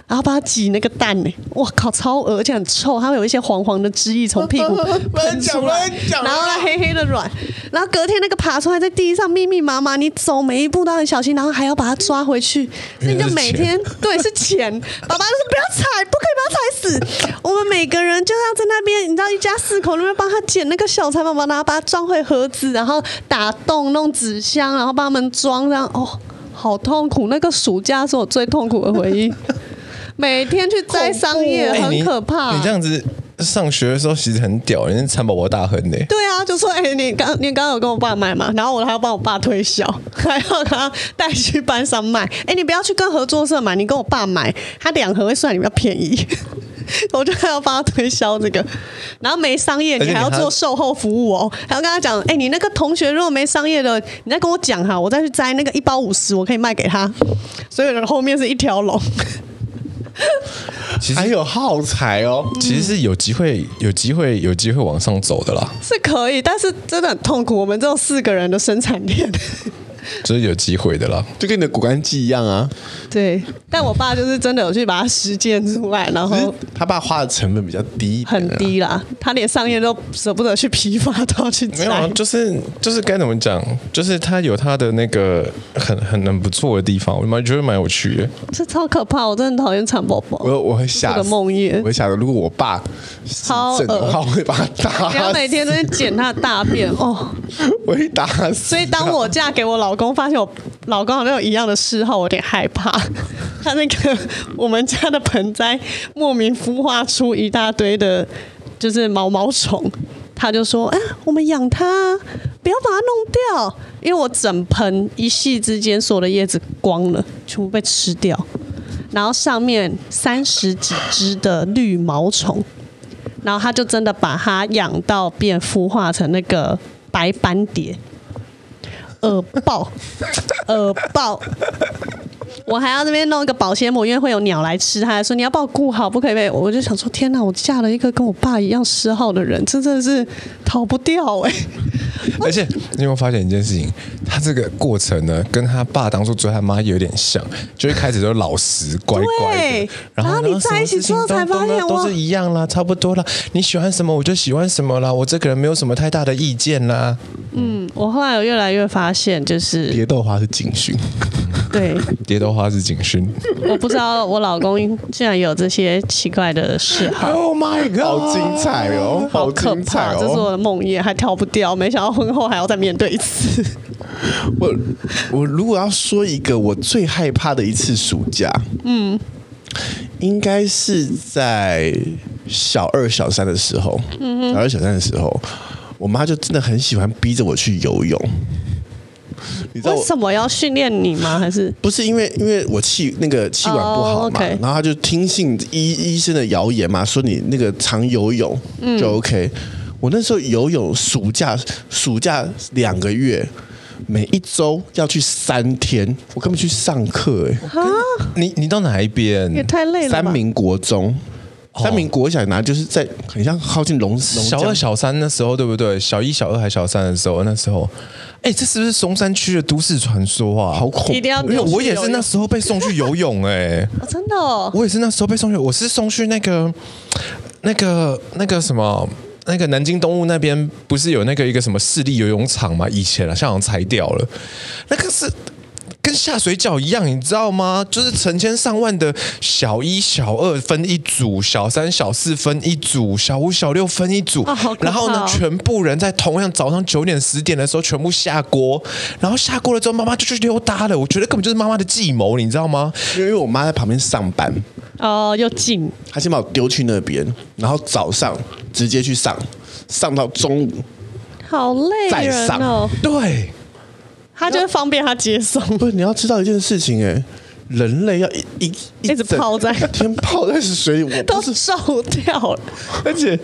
然后把它挤那个蛋呢，哇靠，超恶，而且很臭，它会有一些黄黄的汁液从屁股 [LAUGHS] 喷出来，然后那黑黑的卵，然后隔天那个爬出来在地上密密麻麻，你走每一步都很小心，然后还要把它抓回去，所以你就每天对是钱，[LAUGHS] 爸爸就说不要踩，不可以把它踩死，我们每个人就要在那边，你知道一家四口那边帮他捡那个小蚕宝宝，然后把它装回盒子，然后打洞弄纸箱，然后帮他们装，这样哦，好痛苦，那个暑假是我最痛苦的回忆。[LAUGHS] 每天去摘桑叶，很可怕。你这样子，上学的时候其实很屌，人家蚕宝宝大亨呢。对啊，就说哎、欸，你刚你刚刚有跟我爸买嘛，然后我还要帮我爸推销，[LAUGHS] 还要给他带去班上卖。哎、欸，你不要去跟合作社买，你跟我爸买，他两盒会算你比较便宜。[LAUGHS] 我就还要帮他推销这个，然后没商业，你还要做售后服务哦，还要跟他讲，哎、欸，你那个同学如果没商业的，你再跟我讲哈，我再去摘那个一包五十，我可以卖给他。所以后面是一条龙，[LAUGHS] 其实还有耗材哦，其实是有机会，有机会，有机会往上走的啦，是可以，但是真的很痛苦。我们这种四个人的生产链。就是有机会的啦，就跟你的骨干肌一样啊。对，但我爸就是真的有去把它实践出来，然后他爸花的成本比较低，很低啦。他连商业都舍不得去批发，[LAUGHS] 都要去。没有啊，就是就是该怎么讲，就是他有他的那个很很很不错的地方，我蛮觉得蛮有趣的。这超可怕，我真的讨厌蚕宝宝。我我会吓的梦魇，我会吓得，如果我爸超恶，我会把他打。你要每天都在捡他的大便哦，[LAUGHS] 我会打死。所以当我嫁给我老公，发现我老公好像有一样的嗜好，有点害怕。[LAUGHS] 他那个我们家的盆栽莫名孵化出一大堆的，就是毛毛虫。他就说：“哎，我们养它，不要把它弄掉，因为我整盆一夕之间所有的叶子光了，全部被吃掉。然后上面三十几只的绿毛虫，然后他就真的把它养到变孵化成那个白斑蝶。”恶爆，[LAUGHS] 恶爆！我还要这边弄一个保鲜膜，因为会有鸟来吃。他还说你要帮我顾好，不可以被。我就想说，天哪！我嫁了一个跟我爸一样嗜好的人，真的是逃不掉哎、欸。而且你有没有发现一件事情？他这个过程呢，跟他爸当初追他妈有点像，就一开始都老实乖乖的，然后，你在一起之后才发现都是一样啦，差不多啦。你喜欢什么我就喜欢什么啦，我这个人没有什么太大的意见啦。嗯，我后来有越来越发现，就是蝶豆花是警讯。[LAUGHS] 对，[LAUGHS] 蝶豆花是警讯。我不知道我老公竟然有这些奇怪的嗜好。Oh my god！好精彩哦，好可怕！这是我的梦魇，还逃不掉。没想到婚后还要再面对一次。我我如果要说一个我最害怕的一次暑假，嗯，应该是在小二小三的时候。嗯，小二小三的时候，我妈就真的很喜欢逼着我去游泳。你知道为什么要训练你吗？还是不是因为因为我气那个气管不好嘛？Oh. 然后他就听信医医生的谣言嘛，说你那个常游泳就 OK。嗯、我那时候游泳暑假暑假两个月，每一周要去三天，我根本去上课哎、欸。你你到哪一边？也太累了。三民国中。三名国小拿就是在很像靠近龙小二小三那时候对不对？小一小二还小三的时候那时候，哎，这是不是松山区的都市传说啊？好恐怖！因为我也是那时候被送去游泳哎，[LAUGHS] 真的，我也是那时候被送去，我是送去那个那个那个什么那个南京东路那边不是有那个一个什么市立游泳场吗？以前啊，现在好像拆掉了，那个是。跟下水饺一样，你知道吗？就是成千上万的小一、小二分一组，小三、小四分一组，小五、小六分一组。哦、然后呢，全部人在同样早上九点、十点的时候全部下锅。然后下锅了之后，妈妈就去溜达了。我觉得根本就是妈妈的计谋，你知道吗？因为我妈在旁边上班。哦，又近。她先把我丢去那边，然后早上直接去上，上到中午。好累人哦。对。他就是方便他接送。不是，你要知道一件事情哎，人类要一一一直泡在 [LAUGHS] 天泡在水里，我 [LAUGHS] 都是瘦掉了。而且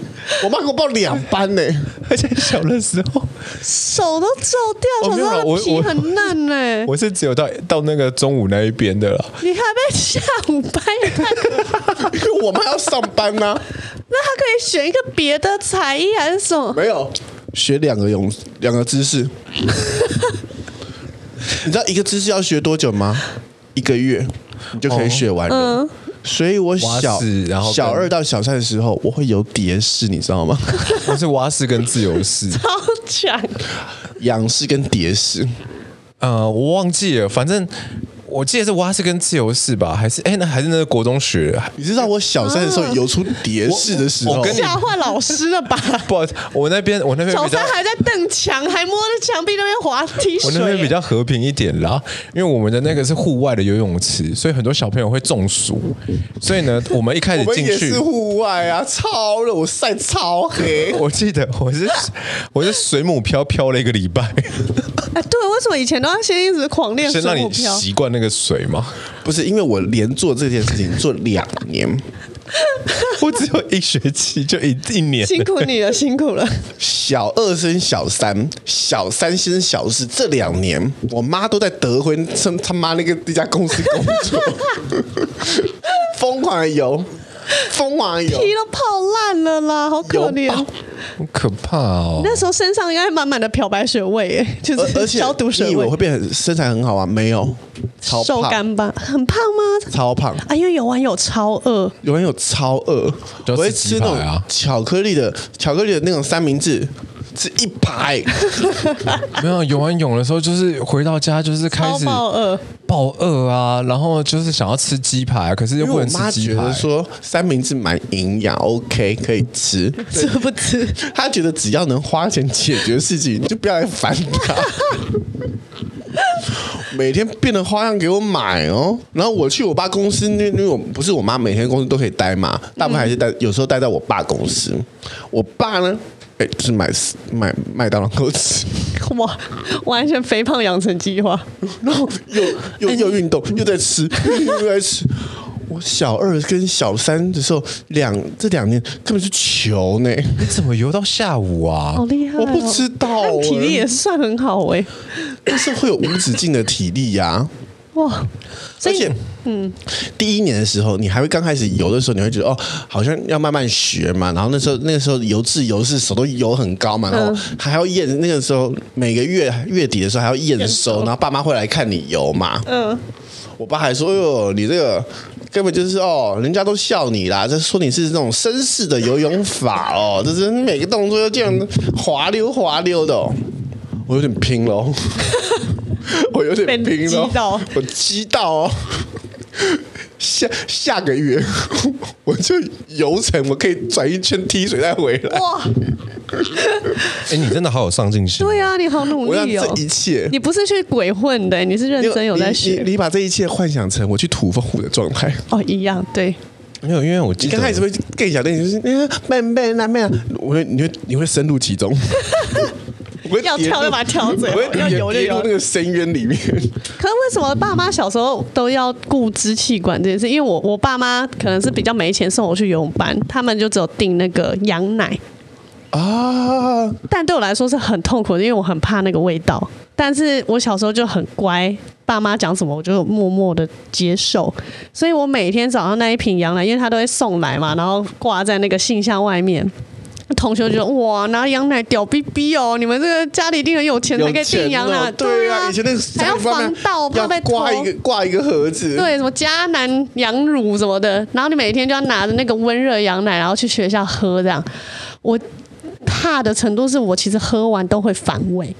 我妈给我报两班呢，[LAUGHS] 而且小的时候手都皱掉，我说我皮很嫩呢。我是只有到到那个中午那一边的了。你还被下午班？因为我妈要上班呢。那他可以选一个别的才艺还是什么？没有，学两个泳两个姿势。[LAUGHS] 你知道一个姿势要学多久吗？一个月你就可以学完了。哦嗯、所以我小小二到小三的时候，我会有蝶式，你知道吗？[LAUGHS] 我是蛙式跟自由式，[LAUGHS] 超强。仰式跟蝶式，呃，我忘记了，反正我记得是蛙式跟自由式吧，还是哎、欸，那还是那个国中学？你知道我小三的时候游出蝶式的时候，我跟你吓坏老师了吧？[LAUGHS] 不，我那边我那边小三还在蹬墙，还摸着墙壁那边滑梯水。我那边比较和平一点啦，因为我们的那个是户外的游泳池，所以很多小朋友会中暑。所以呢，我们一开始进去是户外啊，超热，我晒超黑。[LAUGHS] 我记得我是我是水母漂漂了一个礼拜。哎，对，为什么以前都要先一直狂练水母漂？习惯那个水吗？不是，因为我连做这件事情做两年，[LAUGHS] 我只有一学期就一一年，辛苦你了，辛苦了。小二升小三，小三升小四，这两年我妈都在德辉他他妈那个那家公司工作，[LAUGHS] 疯狂的游。疯玩油，皮都泡烂了啦，好可怜，好可怕哦！那时候身上应该满满的漂白水味，哎，就是消毒水味。你以为会变得身材很好啊？没有，超瘦干巴，很胖吗？超胖啊！因为有完泳超饿，有完泳超饿，我会吃那种巧克力的巧克力的那种三明治。是一排，[LAUGHS] 没有游完泳的时候，就是回到家就是开始暴饿，暴饿啊，然后就是想要吃鸡排，可是又不能吃鸡排。觉得说三明治蛮营养，OK 可以吃，吃不吃？他觉得只要能花钱解决事情，就不要来烦他。每天变着花样给我买哦，然后我去我爸公司，因为因为我不是我妈每天公司都可以待嘛，大部分还是待，有时候待在我爸公司。我爸呢？哎，就是买买麦当劳给我吃，[LAUGHS] 哇，完全肥胖养成计划，[LAUGHS] 然后又又又运动，又在吃，又在吃。我小二跟小三的时候，两这两年根本是球呢。你怎么游到下午啊？好厉害！我不知道，体力也算很好哎，但是会有无止境的体力呀、啊。哇！而且，嗯，第一年的时候，你还会刚开始游的时候，你会觉得哦，好像要慢慢学嘛。然后那时候，那个时候游自由式手都游很高嘛，然后还要验。那个时候每个月月底的时候还要验收，然后爸妈会来看你游嘛。嗯，我爸还说：“哟，你这个根本就是哦，人家都笑你啦，就说你是那种绅士的游泳法哦，[LAUGHS] 就是每个动作要这样滑溜滑溜的哦。”我有点拼了。[LAUGHS] 我有点拼了，我激到哦！[LAUGHS] 下下个月我就游程，我可以转一圈踢水再回来。哇！[LAUGHS] 哎，你真的好有上进心。对啊，你好努力哦！这一切，你不是去鬼混的，你是认真有在学。你，你，你把这一切幻想成我去土风舞的状态哦，一样对。没有，因为我记得刚开始会更小的，就是笨笨那笨，我会，你会，你会深入其中。要跳就把它跳走，要游就游那个深渊里面。[LAUGHS] 可是为什么爸妈小时候都要顾支气管这件事？因为我我爸妈可能是比较没钱送我去游泳班，他们就只有订那个羊奶啊。但对我来说是很痛苦的，因为我很怕那个味道。但是我小时候就很乖，爸妈讲什么我就默默的接受。所以我每天早上那一瓶羊奶，因为他都会送来嘛，然后挂在那个信箱外面。同学就说：“哇，拿羊奶屌逼逼哦！你们这个家里一定很有钱才可以订羊奶，对啊，以前那个还要防盗，怕被挂一个挂一个盒子，对，什么迦南羊乳什么的，然后你每天就要拿着那个温热羊奶，然后去学校喝，这样。我怕的程度是我其实喝完都会反胃。”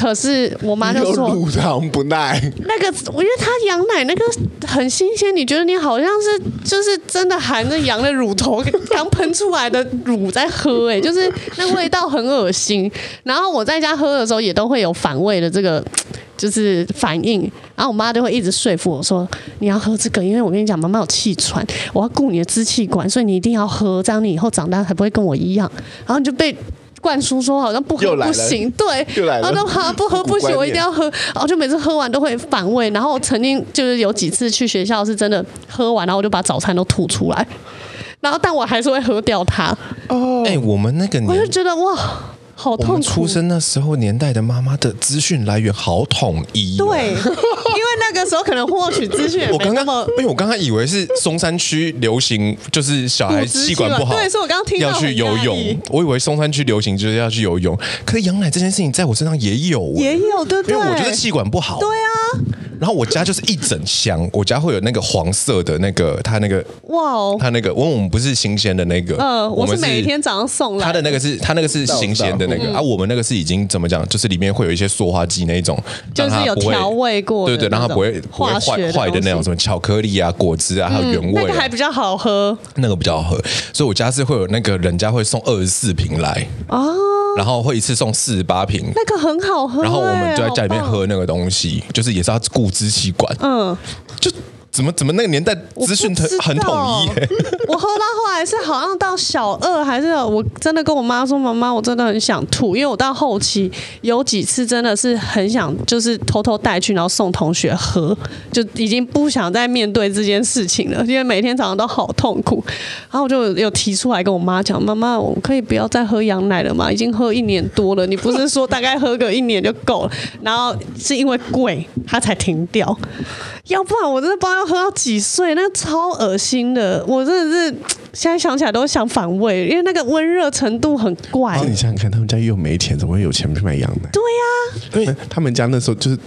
可是我妈就说乳糖不耐，那个，我觉得她羊奶那个很新鲜，你觉得你好像是就是真的含着羊的乳头刚喷出来的乳在喝，哎，[LAUGHS] 就是那味道很恶心。然后我在家喝的时候也都会有反胃的这个 [TSK] 就是反应，然后我妈就会一直说服我说你要喝这个，因为我跟你讲，妈妈有气喘，我要顾你的支气管，所以你一定要喝，这样你以后长大才不会跟我一样。然后你就被。灌输说好像不喝不行，对，然后都好不喝不行，我一定要喝，然后 [LAUGHS] 就每次喝完都会反胃。然后我曾经就是有几次去学校是真的喝完，然后我就把早餐都吐出来，然后但我还是会喝掉它。哦，哎，我们那个年，我就觉得哇。好痛苦。我们出生那时候年代的妈妈的资讯来源好统一。对，那个时候可能获取资讯。我刚刚，因为我刚刚以为是松山区流行，就是小孩气管不好，对，所以我刚刚听到要去游泳。我以为松山区流行就是要去游泳，可是羊奶这件事情在我身上也有，也有，对不对？因为我觉得气管不好。对啊。然后我家就是一整箱，我家会有那个黄色的那个，它那个哇哦，它那个，因为我们不是新鲜的那个，嗯，我们是每天早上送来。它的那个是它那个是新鲜的那个，啊，我们那个是已经怎么讲，就是里面会有一些塑化剂那一种，就是有调味过，对对，让它不会不会坏坏的那种，什么巧克力啊、果汁啊，还有原味，那个还比较好喝，那个比较好喝，所以我家是会有那个人家会送二十四瓶来。哦，然后会一次送四十八瓶，那个很好喝，然后我们就在家里面喝那个东西，就是也是要顾支气管，嗯，就。怎么怎么那个年代资讯很很统一？[LAUGHS] 我喝到后来是好像到小二还是我真的跟我妈说，妈妈我真的很想吐，因为我到后期有几次真的是很想就是偷偷带去然后送同学喝，就已经不想再面对这件事情了，因为每天早上都好痛苦。然后我就有提出来跟我妈讲，妈妈我可以不要再喝羊奶了吗？已经喝一年多了，你不是说大概喝个一年就够了？然后是因为贵，它才停掉。要不然我真的不知道要喝到几岁，那个超恶心的，我真的是 [TSK] 现在想起来都想反胃，因为那个温热程度很怪。你想想看，他们家又没钱，怎么会有钱去买羊奶？对呀、啊，因为他们家那时候就是。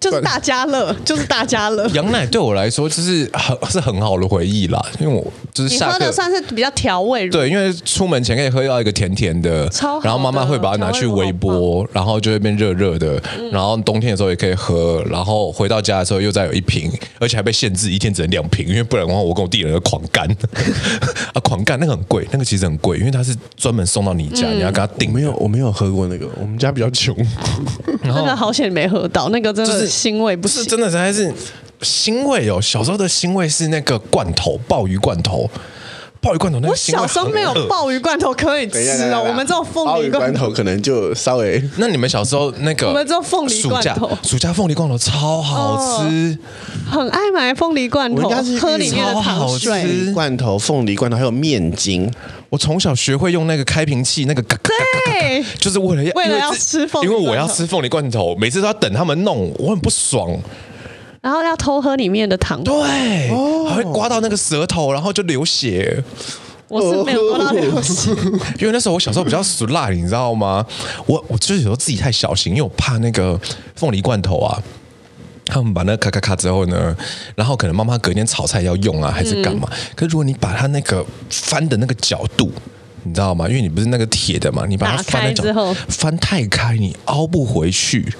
就是大家乐，就是大家乐。[LAUGHS] 羊奶对我来说就是很是很好的回忆啦，因为我就是你喝的算是比较调味。对，因为出门前可以喝到一个甜甜的，超好的，然后妈妈会把它拿去微波，然后就会变热热的。然后冬天的时候也可以喝，然后回到家的时候又再有一瓶，而且还被限制一天只能两瓶，因为不然的话我跟我弟人狂干 [LAUGHS] 啊，狂干那个很贵，那个其实很贵，因为它是专门送到你家，嗯、你要给他订。没有，我没有喝过那个，我们家比较穷。[LAUGHS] 然后那个好险没喝到，那个真的。就是腥味不是真的，还是腥味哦。小时候的腥味是那个罐头，鲍鱼罐头，鲍鱼罐头。那我小时候没有鲍鱼罐头可以吃哦。我们这种凤梨罐头可能就稍微。那你们小时候那个？我们这种凤梨罐头，暑假凤梨罐头超好吃，很爱买凤梨罐头，喝里面的糖水。罐头、凤梨罐头还有面筋。我从小学会用那个开瓶器，那个对，就是为了要为了要吃凤梨，因为我要吃凤梨罐头，每次都要等他们弄，我很不爽。然后要偷喝里面的糖，对，还会刮到那个舌头，然后就流血。我是没有刮到流血，[LAUGHS] 因为那时候我小时候比较俗辣，你知道吗？我我就是有时候自己太小心，因为我怕那个凤梨罐头啊。他们把那咔咔咔之后呢，然后可能妈妈隔天炒菜要用啊，还是干嘛？嗯、可是如果你把它那个翻的那个角度，你知道吗？因为你不是那个铁的嘛，你把它翻的角度翻太开，你凹不回去。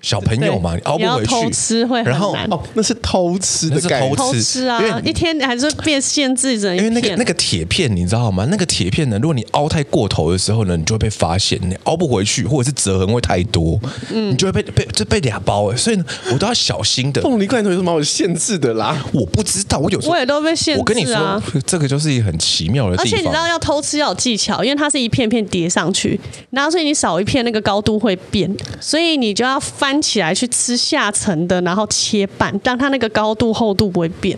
小朋友嘛，你熬不回去，偷吃会很难。然后哦，那是偷吃的，是偷吃啊！因为一天还是变限制着。因为那个那个铁片，你知道吗？那个铁片呢，如果你凹太过头的时候呢，你就会被发现，你凹不回去，或者是折痕会太多，嗯，你就会被被就被俩包哎。所以呢，我都要小心的。凤梨罐头有什么好限制的啦？我不知道，我有时候我也都被限制啊。我跟你说，这个就是一个很奇妙的地方。而且你知道，要偷吃要有技巧，因为它是一片片叠上去，然后所以你少一片，那个高度会变，所以你就要翻起来去吃。下层的，然后切半，但它那个高度厚度不会变，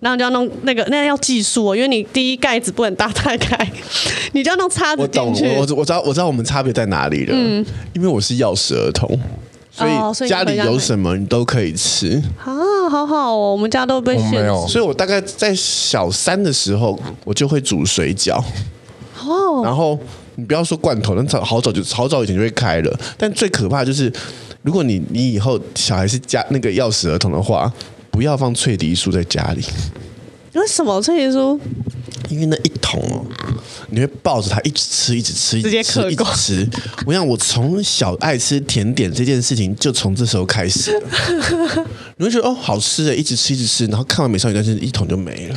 然后就要弄那个，那要技术哦，因为你第一盖子不能打太开，你就要弄叉子进去。我懂，我我知道，我知道我们差别在哪里了。嗯，因为我是钥匙儿童，所以家里有什么你都可以吃。啊，好好哦，我们家都被限制，所以我大概在小三的时候，我就会煮水饺。哦，然后你不要说罐头，那早好早就好早以前就会开了，但最可怕就是。如果你你以后小孩是家那个钥匙儿童的话，不要放脆梨酥在家里。为什么脆梨酥？因为那一桶哦，你会抱着它一直吃，一直吃，直接嗑光。吃，我想我从小爱吃甜点这件事情，就从这时候开始了。[LAUGHS] 你会觉得哦，好吃的，一直吃，一直吃，然后看完美少女战士一桶就没了。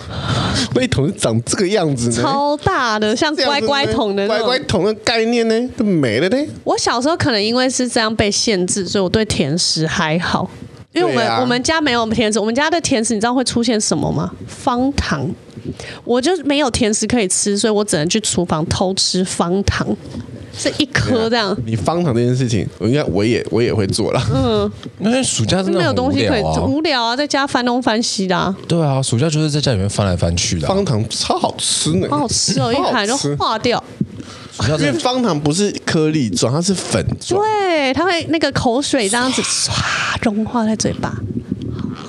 [LAUGHS] 那一桶是长这个样子呢，超大的，像乖乖桶的乖乖桶的概念呢，就没了呢。我小时候可能因为是这样被限制，所以我对甜食还好。因为我们、啊、我们家没有甜食，我们家的甜食你知道会出现什么吗？方糖，我就没有甜食可以吃，所以我只能去厨房偷吃方糖，是一颗这样。啊、你方糖这件事情，我应该我也我也会做了。嗯，因为暑假真的、啊、没有东西可以做，无聊啊，在家翻东翻西的、啊。对啊，暑假就是在家里面翻来翻去的、啊。方糖超好吃呢，好好吃哦，一盘就化掉。因为方糖不是颗粒状，它是粉状。对，它会那个口水这样子唰融化在嘴巴，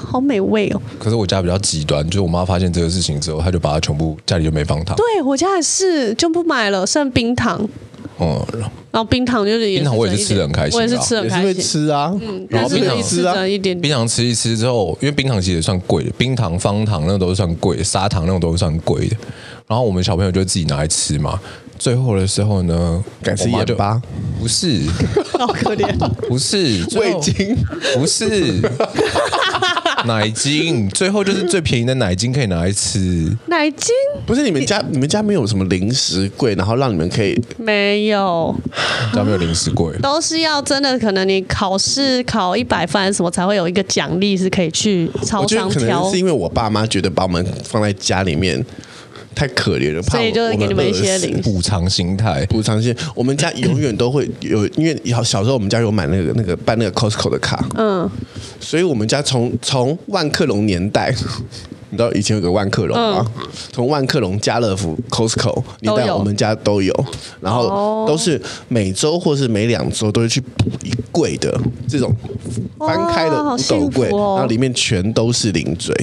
好美味哦。可是我家比较极端，就是我妈发现这个事情之后，她就把它全部家里就没方糖。对，我家也是就不买了，剩冰糖。哦、嗯，然后冰糖就是冰糖，我也是吃的很开心，我也是吃很开心，会吃啊，嗯，然后冰糖吃啊，一点冰糖吃一吃之后，因为冰糖其实也算贵的，冰糖、方糖那个都是算贵的，砂糖那种都是算贵的。然后我们小朋友就自己拿来吃嘛。最后的时候呢，改吃盐巴？不是，[LAUGHS] 好可怜，不是味精，不是。奶精，最后就是最便宜的奶精可以拿来吃。奶精不是你们家，你们家没有什么零食柜，然后让你们可以没有，家没有零食柜，都是要真的，可能你考试考一百分什么才会有一个奖励，是可以去超商挑。可能是因为我爸妈觉得把我们放在家里面。太可怜了，怕我们饿死，所以就是给你们一些零补偿心态，补偿心。我们家永远都会有，因为小小时候我们家有买那个那个办那个 Costco 的卡，嗯，所以我们家从从万客隆年代，[LAUGHS] 你知道以前有个万客隆吗？从、嗯、万客隆、家乐福、Costco 年代，我们家都有，然后都是每周或是每两周都会去补一柜的这种翻开的五斗柜，哦、然后里面全都是零嘴。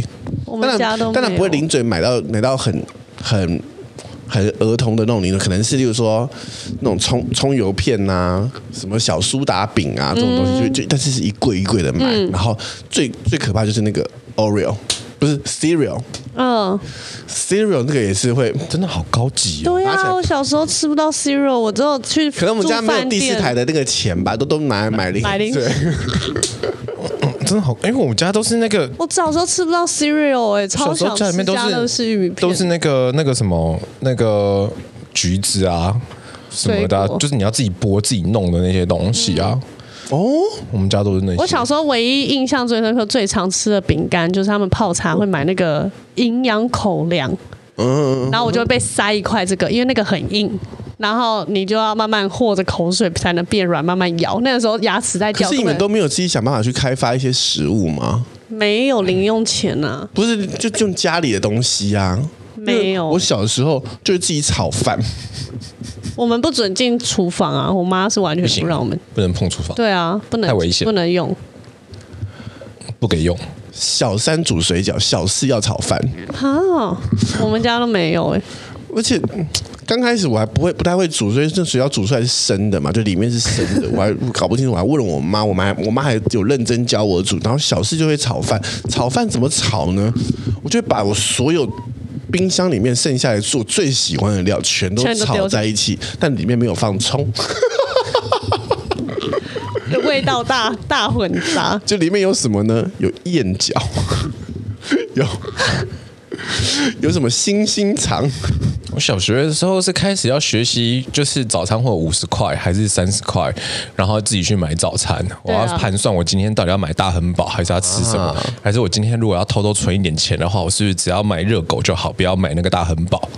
我们家都当然不会零嘴买到买到很。很很儿童的那种零食，可能是例如说那种葱葱油片呐、啊，什么小苏打饼啊这种东西，就就但是是一柜一柜的买。嗯、然后最最可怕就是那个 Oreo，不是 Cereal，嗯，Cereal 那个也是会真的好高级哦。对啊，我小时候吃不到 Cereal，我只有去可能我们家没有第四台的那个钱吧，都都拿来买零。买零。食。[LAUGHS] 真的好，因为我们家都是那个，我小时候吃不到 cereal 哎、欸，超小时候家里面都是玉米片，都是那个那个什么那个橘子啊什么的、啊，果。就是你要自己剥自己弄的那些东西啊。嗯、哦，我们家都是那些。我小时候唯一印象最深刻、最常吃的饼干，就是他们泡茶会买那个营养口粮，嗯，然后我就会被塞一块这个，因为那个很硬。然后你就要慢慢和着口水才能变软，慢慢咬。那个时候牙齿在掉。可是你们都没有自己想办法去开发一些食物吗？没有零用钱啊。不是，就用家里的东西啊。没有。我小的时候就是自己炒饭。我们不准进厨房啊！我妈是完全不让我们，不能碰厨房。对啊，不能，太危险，不能用，不给用。小三煮水饺，小四要炒饭。啊，我们家都没有哎、欸。而且刚开始我还不会不太会煮，所以这水饺煮出来是生的嘛，就里面是生的，[LAUGHS] 我还搞不清楚，我还问了我妈，我妈我妈还有认真教我煮。然后小四就会炒饭，炒饭怎么炒呢？我就会把我所有冰箱里面剩下来做最喜欢的料全都炒在一起，但里面没有放葱，[LAUGHS] 味道大大混杂。[LAUGHS] 就里面有什么呢？有燕饺，[LAUGHS] 有 [LAUGHS] 有什么星星肠。我小学的时候是开始要学习，就是早餐会有五十块还是三十块，然后自己去买早餐。我要盘算我今天到底要买大亨堡还是要吃什么，啊、还是我今天如果要偷偷存一点钱的话，我是不是只要买热狗就好，不要买那个大亨堡？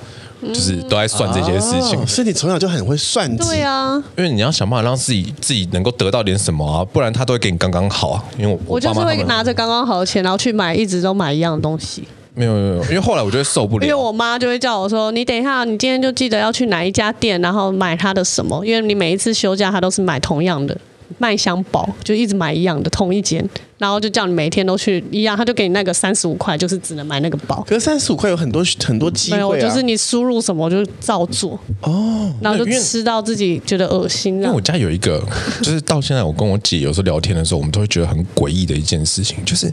就是都在算这些事情。啊、所以你从小就很会算计。对啊，因为你要想办法让自己自己能够得到点什么啊，不然他都会给你刚刚好啊。因为我我就是会拿着刚刚好的钱，然后去买一直都买一样的东西。没有没有，因为后来我就会受不了。因为我妈就会叫我说：“你等一下，你今天就记得要去哪一家店，然后买它的什么？因为你每一次休假，她都是买同样的麦香堡，就一直买一样的同一间，然后就叫你每天都去一样，她就给你那个三十五块，就是只能买那个包。可是三十五块有很多很多机会啊。没有，就是你输入什么我就照做哦，然后就吃到自己觉得恶心。因为我家有一个，就是到现在我跟我姐有时候聊天的时候，我们都会觉得很诡异的一件事情，就是。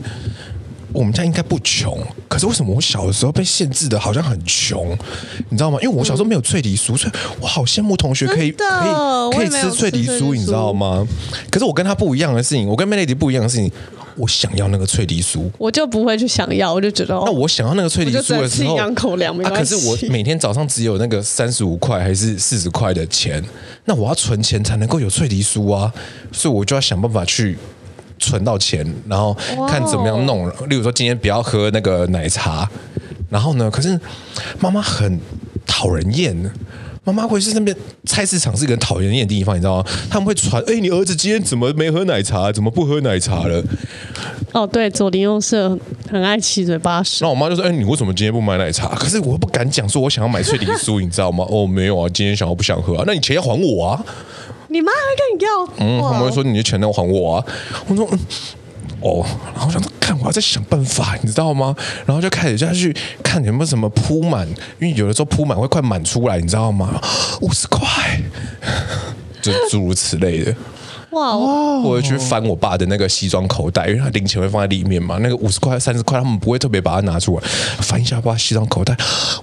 我们家应该不穷，可是为什么我小的时候被限制的好像很穷，你知道吗？因为我小时候没有脆梨酥，所以我好羡慕同学可以可以可以吃脆梨酥，你知道吗？可是我跟他不一样的事情，我跟 Melody 不一样的事情，我想要那个脆梨酥，我就不会去想要，我就觉得那我想要那个脆梨酥的时候，两口粮没关系。可是我每天早上只有那个三十五块还是四十块的钱，那我要存钱才能够有脆梨酥啊，所以我就要想办法去。存到钱，然后看怎么样弄。例如说，今天不要喝那个奶茶，然后呢，可是妈妈很讨人厌。妈妈会是那边菜市场是一个讨人厌的地方，你知道吗？他们会传，哎，你儿子今天怎么没喝奶茶？怎么不喝奶茶了？哦，对，左邻右舍很爱七嘴八舌。[LAUGHS] 那我妈就说，哎，你为什么今天不买奶茶？可是我又不敢讲，说我想要买脆梨酥，你知道吗？哦，没有啊，今天想要不想喝啊？那你钱要还我啊！你妈还跟你要？嗯，他们会说你的钱要还我啊。我说，嗯，哦，然后我想说，看我要再想办法，你知道吗？然后就开始下去看有没有什么铺满，因为有的时候铺满会快满出来，你知道吗？五十块，[LAUGHS] 就诸如此类的。哇！我会去翻我爸的那个西装口袋，因为他零钱会放在里面嘛。那个五十块、三十块，他们不会特别把它拿出来。翻一下爸西装口袋，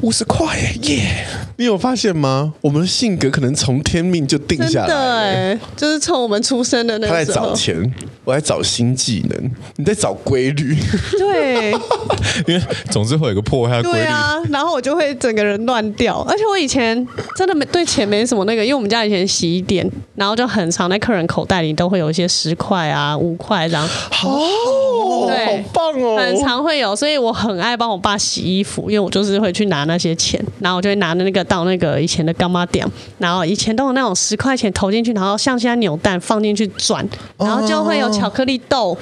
五十块耶！你有发现吗？我们的性格可能从天命就定下来，对，就是从我们出生的那个。他在找钱，我在找新技能，你在找规律。对，[LAUGHS] 因为总是会有个破坏规律。对啊，然后我就会整个人乱掉。而且我以前真的没对钱没什么那个，因为我们家以前洗衣店，然后就很常在客人口袋。你都会有一些十块啊、五块这样，哦，对，好棒哦，很常会有，所以我很爱帮我爸洗衣服，因为我就是会去拿那些钱，然后我就会拿着那个到那个以前的干妈店，然后以前都有那种十块钱投进去，然后像现在扭蛋放进去转，然后就会有巧克力豆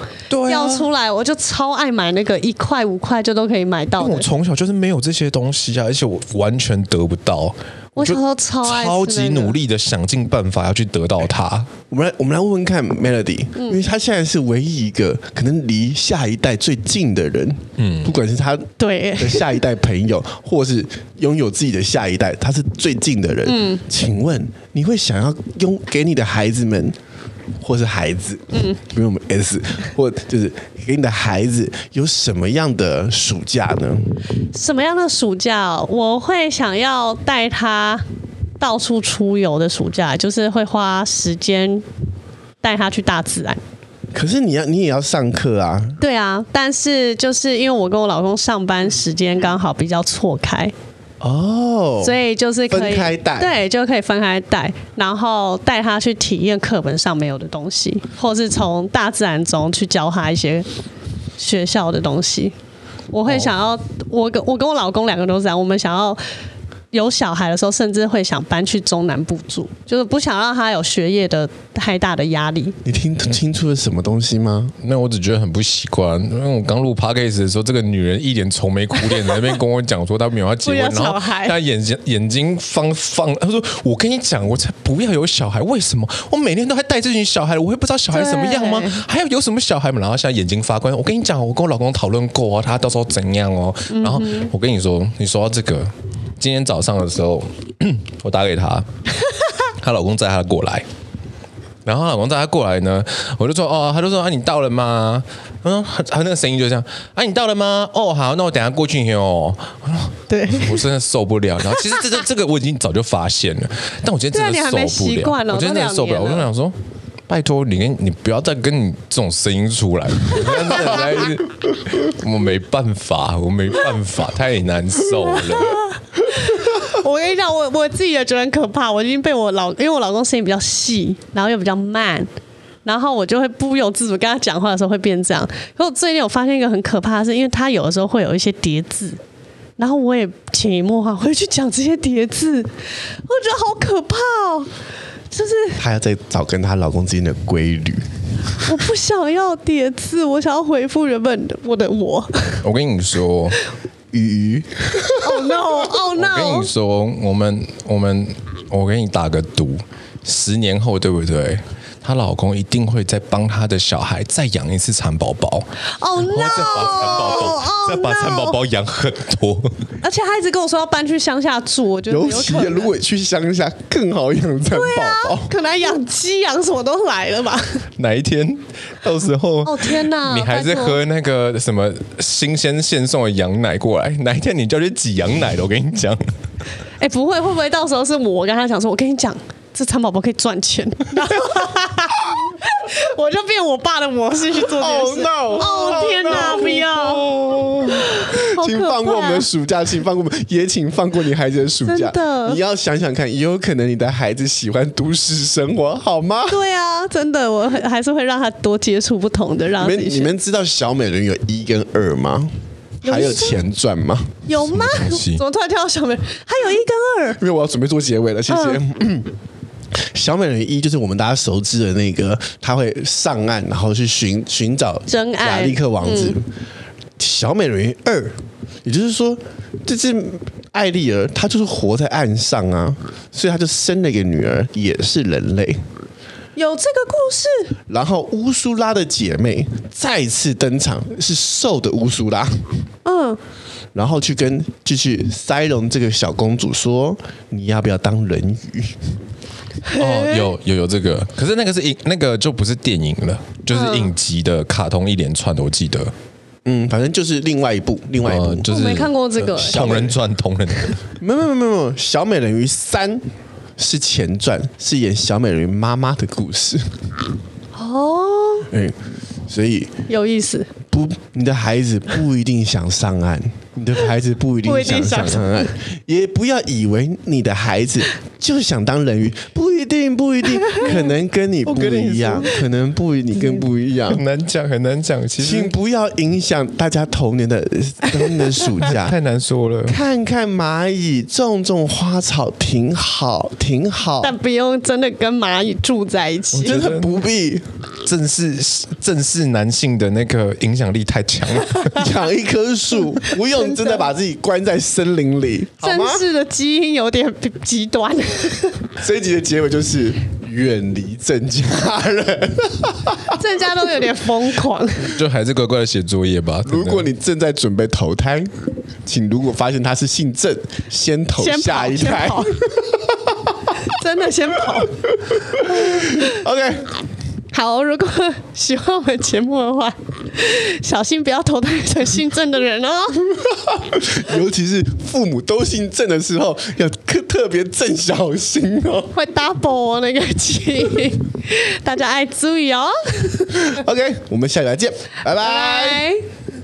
掉出来，我就超爱买那个一块五块就都可以买到。我从小就是没有这些东西啊，而且我完全得不到。我小时候超爱、超级努力的想尽办法要去得到它。我们来，我们来问问看 Melody，、嗯、因为他现在是唯一一个可能离下一代最近的人。嗯，不管是他对的下一代朋友，或是拥有自己的下一代，他是最近的人。嗯，请问你会想要用给你的孩子们？或是孩子，嗯，不用我们 S，或就是给你的孩子有什么样的暑假呢？什么样的暑假？我会想要带他到处出游的暑假，就是会花时间带他去大自然。可是你要，你也要上课啊。对啊，但是就是因为我跟我老公上班时间刚好比较错开。哦，oh, 所以就是可以分开带，对，就可以分开带，然后带他去体验课本上没有的东西，或是从大自然中去教他一些学校的东西。我会想要，我跟我跟我老公两个都是这样，我们想要。有小孩的时候，甚至会想搬去中南部住，就是不想让他有学业的太大的压力。你听清楚了什么东西吗？那我只觉得很不习惯，因为我刚录 [LAUGHS] podcast 的时候，这个女人一脸愁眉苦脸，在那边跟我讲说她没有要结婚，然后她眼睛眼睛放放，她说：“我跟你讲，我才不要有小孩，为什么？我每天都还带这群小孩，我会不知道小孩怎么样吗？还要有什么小孩嘛？”然后现在眼睛发光。我跟你讲，我跟我老公讨论过，他到时候怎样哦？然后我跟你说，你说到这个。今天早上的时候，[CLEARS THROAT] 我打给她，[LAUGHS] 她老公载她过来，然后她老公载她过来呢，我就说哦，他就说啊，你到了吗？嗯，他那个声音就这样，啊，你到了吗？哦，好，那我等下过去哦。对，我真的受不了。然后其实这个这个我已经早就发现了，但我今天真的受不了，我今天真的受不了。我就想说，拜托你跟你不要再跟你这种声音出来，[LAUGHS] 我没办法，我没办法，太难受了。我跟你讲，我我自己也觉得很可怕。我已经被我老，因为我老公声音比较细，然后又比较慢，然后我就会不由自主跟他讲话的时候会变这样。可我最近有发现一个很可怕的是，因为他有的时候会有一些叠字，然后我也潜移默化会去讲这些叠字，我觉得好可怕哦。就是她要再找跟她老公之间的规律。我不想要叠字，我想要回复原本的我的我。我跟你说。[LAUGHS] 鱼，[LAUGHS] Oh no！Oh no！我跟你说，我们我们我给你打个赌，十年后对不对？她老公一定会再帮她的小孩再养一次蚕宝宝，Oh no！再把蚕宝宝再把蚕宝宝养很多，而且她一直跟我说要搬去乡下住，我觉得尤其如果去乡下更好养蚕宝宝，可能养鸡养什么都来了吧？哪一天到时候？[LAUGHS] 哦天哪！你还是喝那个什么新鲜现送的羊奶过来？哪一天你就去挤羊奶了？我跟你讲，[LAUGHS] 哎，不会，会不会到时候是我跟他讲说，我跟你讲。这蚕宝宝可以赚钱，[LAUGHS] 我就变我爸的模式去做这件事。[LAUGHS] 哦天哪，不要！[LAUGHS] 请放过我们的暑假，请放过我们，也请放过你孩子的暑假。你要想想看，也有可能你的孩子喜欢都市生活，好吗？对啊，真的，我还是会让他多接触不同的。让你们，你们知道小美人有一跟二吗？还有钱赚吗？有吗？怎么突然跳到小美人？还有一跟二？因为我要准备做结尾了，谢谢。嗯小美人一就是我们大家熟知的那个，他会上岸，然后去寻寻找真爱亚历克王子。嗯、小美人鱼二，也就是说，这只艾丽儿，她就是活在岸上啊，所以她就生了一个女儿，也是人类。有这个故事。然后乌苏拉的姐妹再次登场，是瘦的乌苏拉。嗯。然后去跟继续塞隆这个小公主说：“你要不要当人鱼？”哦，[LAUGHS] 有有有这个，可是那个是影，那个就不是电影了，就是影集的卡通一连串的，我记得。嗯，反正就是另外一部，另外一部、呃、就是我没看过这个《同人传》，同人。没有没有没有没有，《小美人鱼三》是前传，是演小美人鱼妈妈的故事。哦，哎，所以有意思。不，你的孩子不一定想上岸。你的孩子不一定想上岸，也不要以为你的孩子就想当人鱼，不一定，不一定，可能跟你不一样，[LAUGHS] 可能不与你更不一样，很难讲，很难讲。其实，请不要影响大家童年的童年的暑假，[LAUGHS] 太难说了。看看蚂蚁，种种花草，挺好，挺好。但不用真的跟蚂蚁住在一起，真的不必。正是正是男性的那个影响力太强了，[LAUGHS] 养一棵树不用。真的把自己关在森林里，正式的基因有点极端。[LAUGHS] 这一集的结尾就是远离郑家人，[LAUGHS] [LAUGHS] 郑家都有点疯狂，就还是乖乖的写作业吧。如果你正在准备投胎，请如果发现他是姓郑，先投下一胎，真的先跑。OK。好，如果喜欢我们节目的话，[LAUGHS] 小心不要投胎成姓郑的人哦。[LAUGHS] 尤其是父母都姓郑的时候，要特特别郑小心哦。会 double 那个气，大家爱注意哦。[LAUGHS] OK，我们下礼拜见，拜拜。拜拜。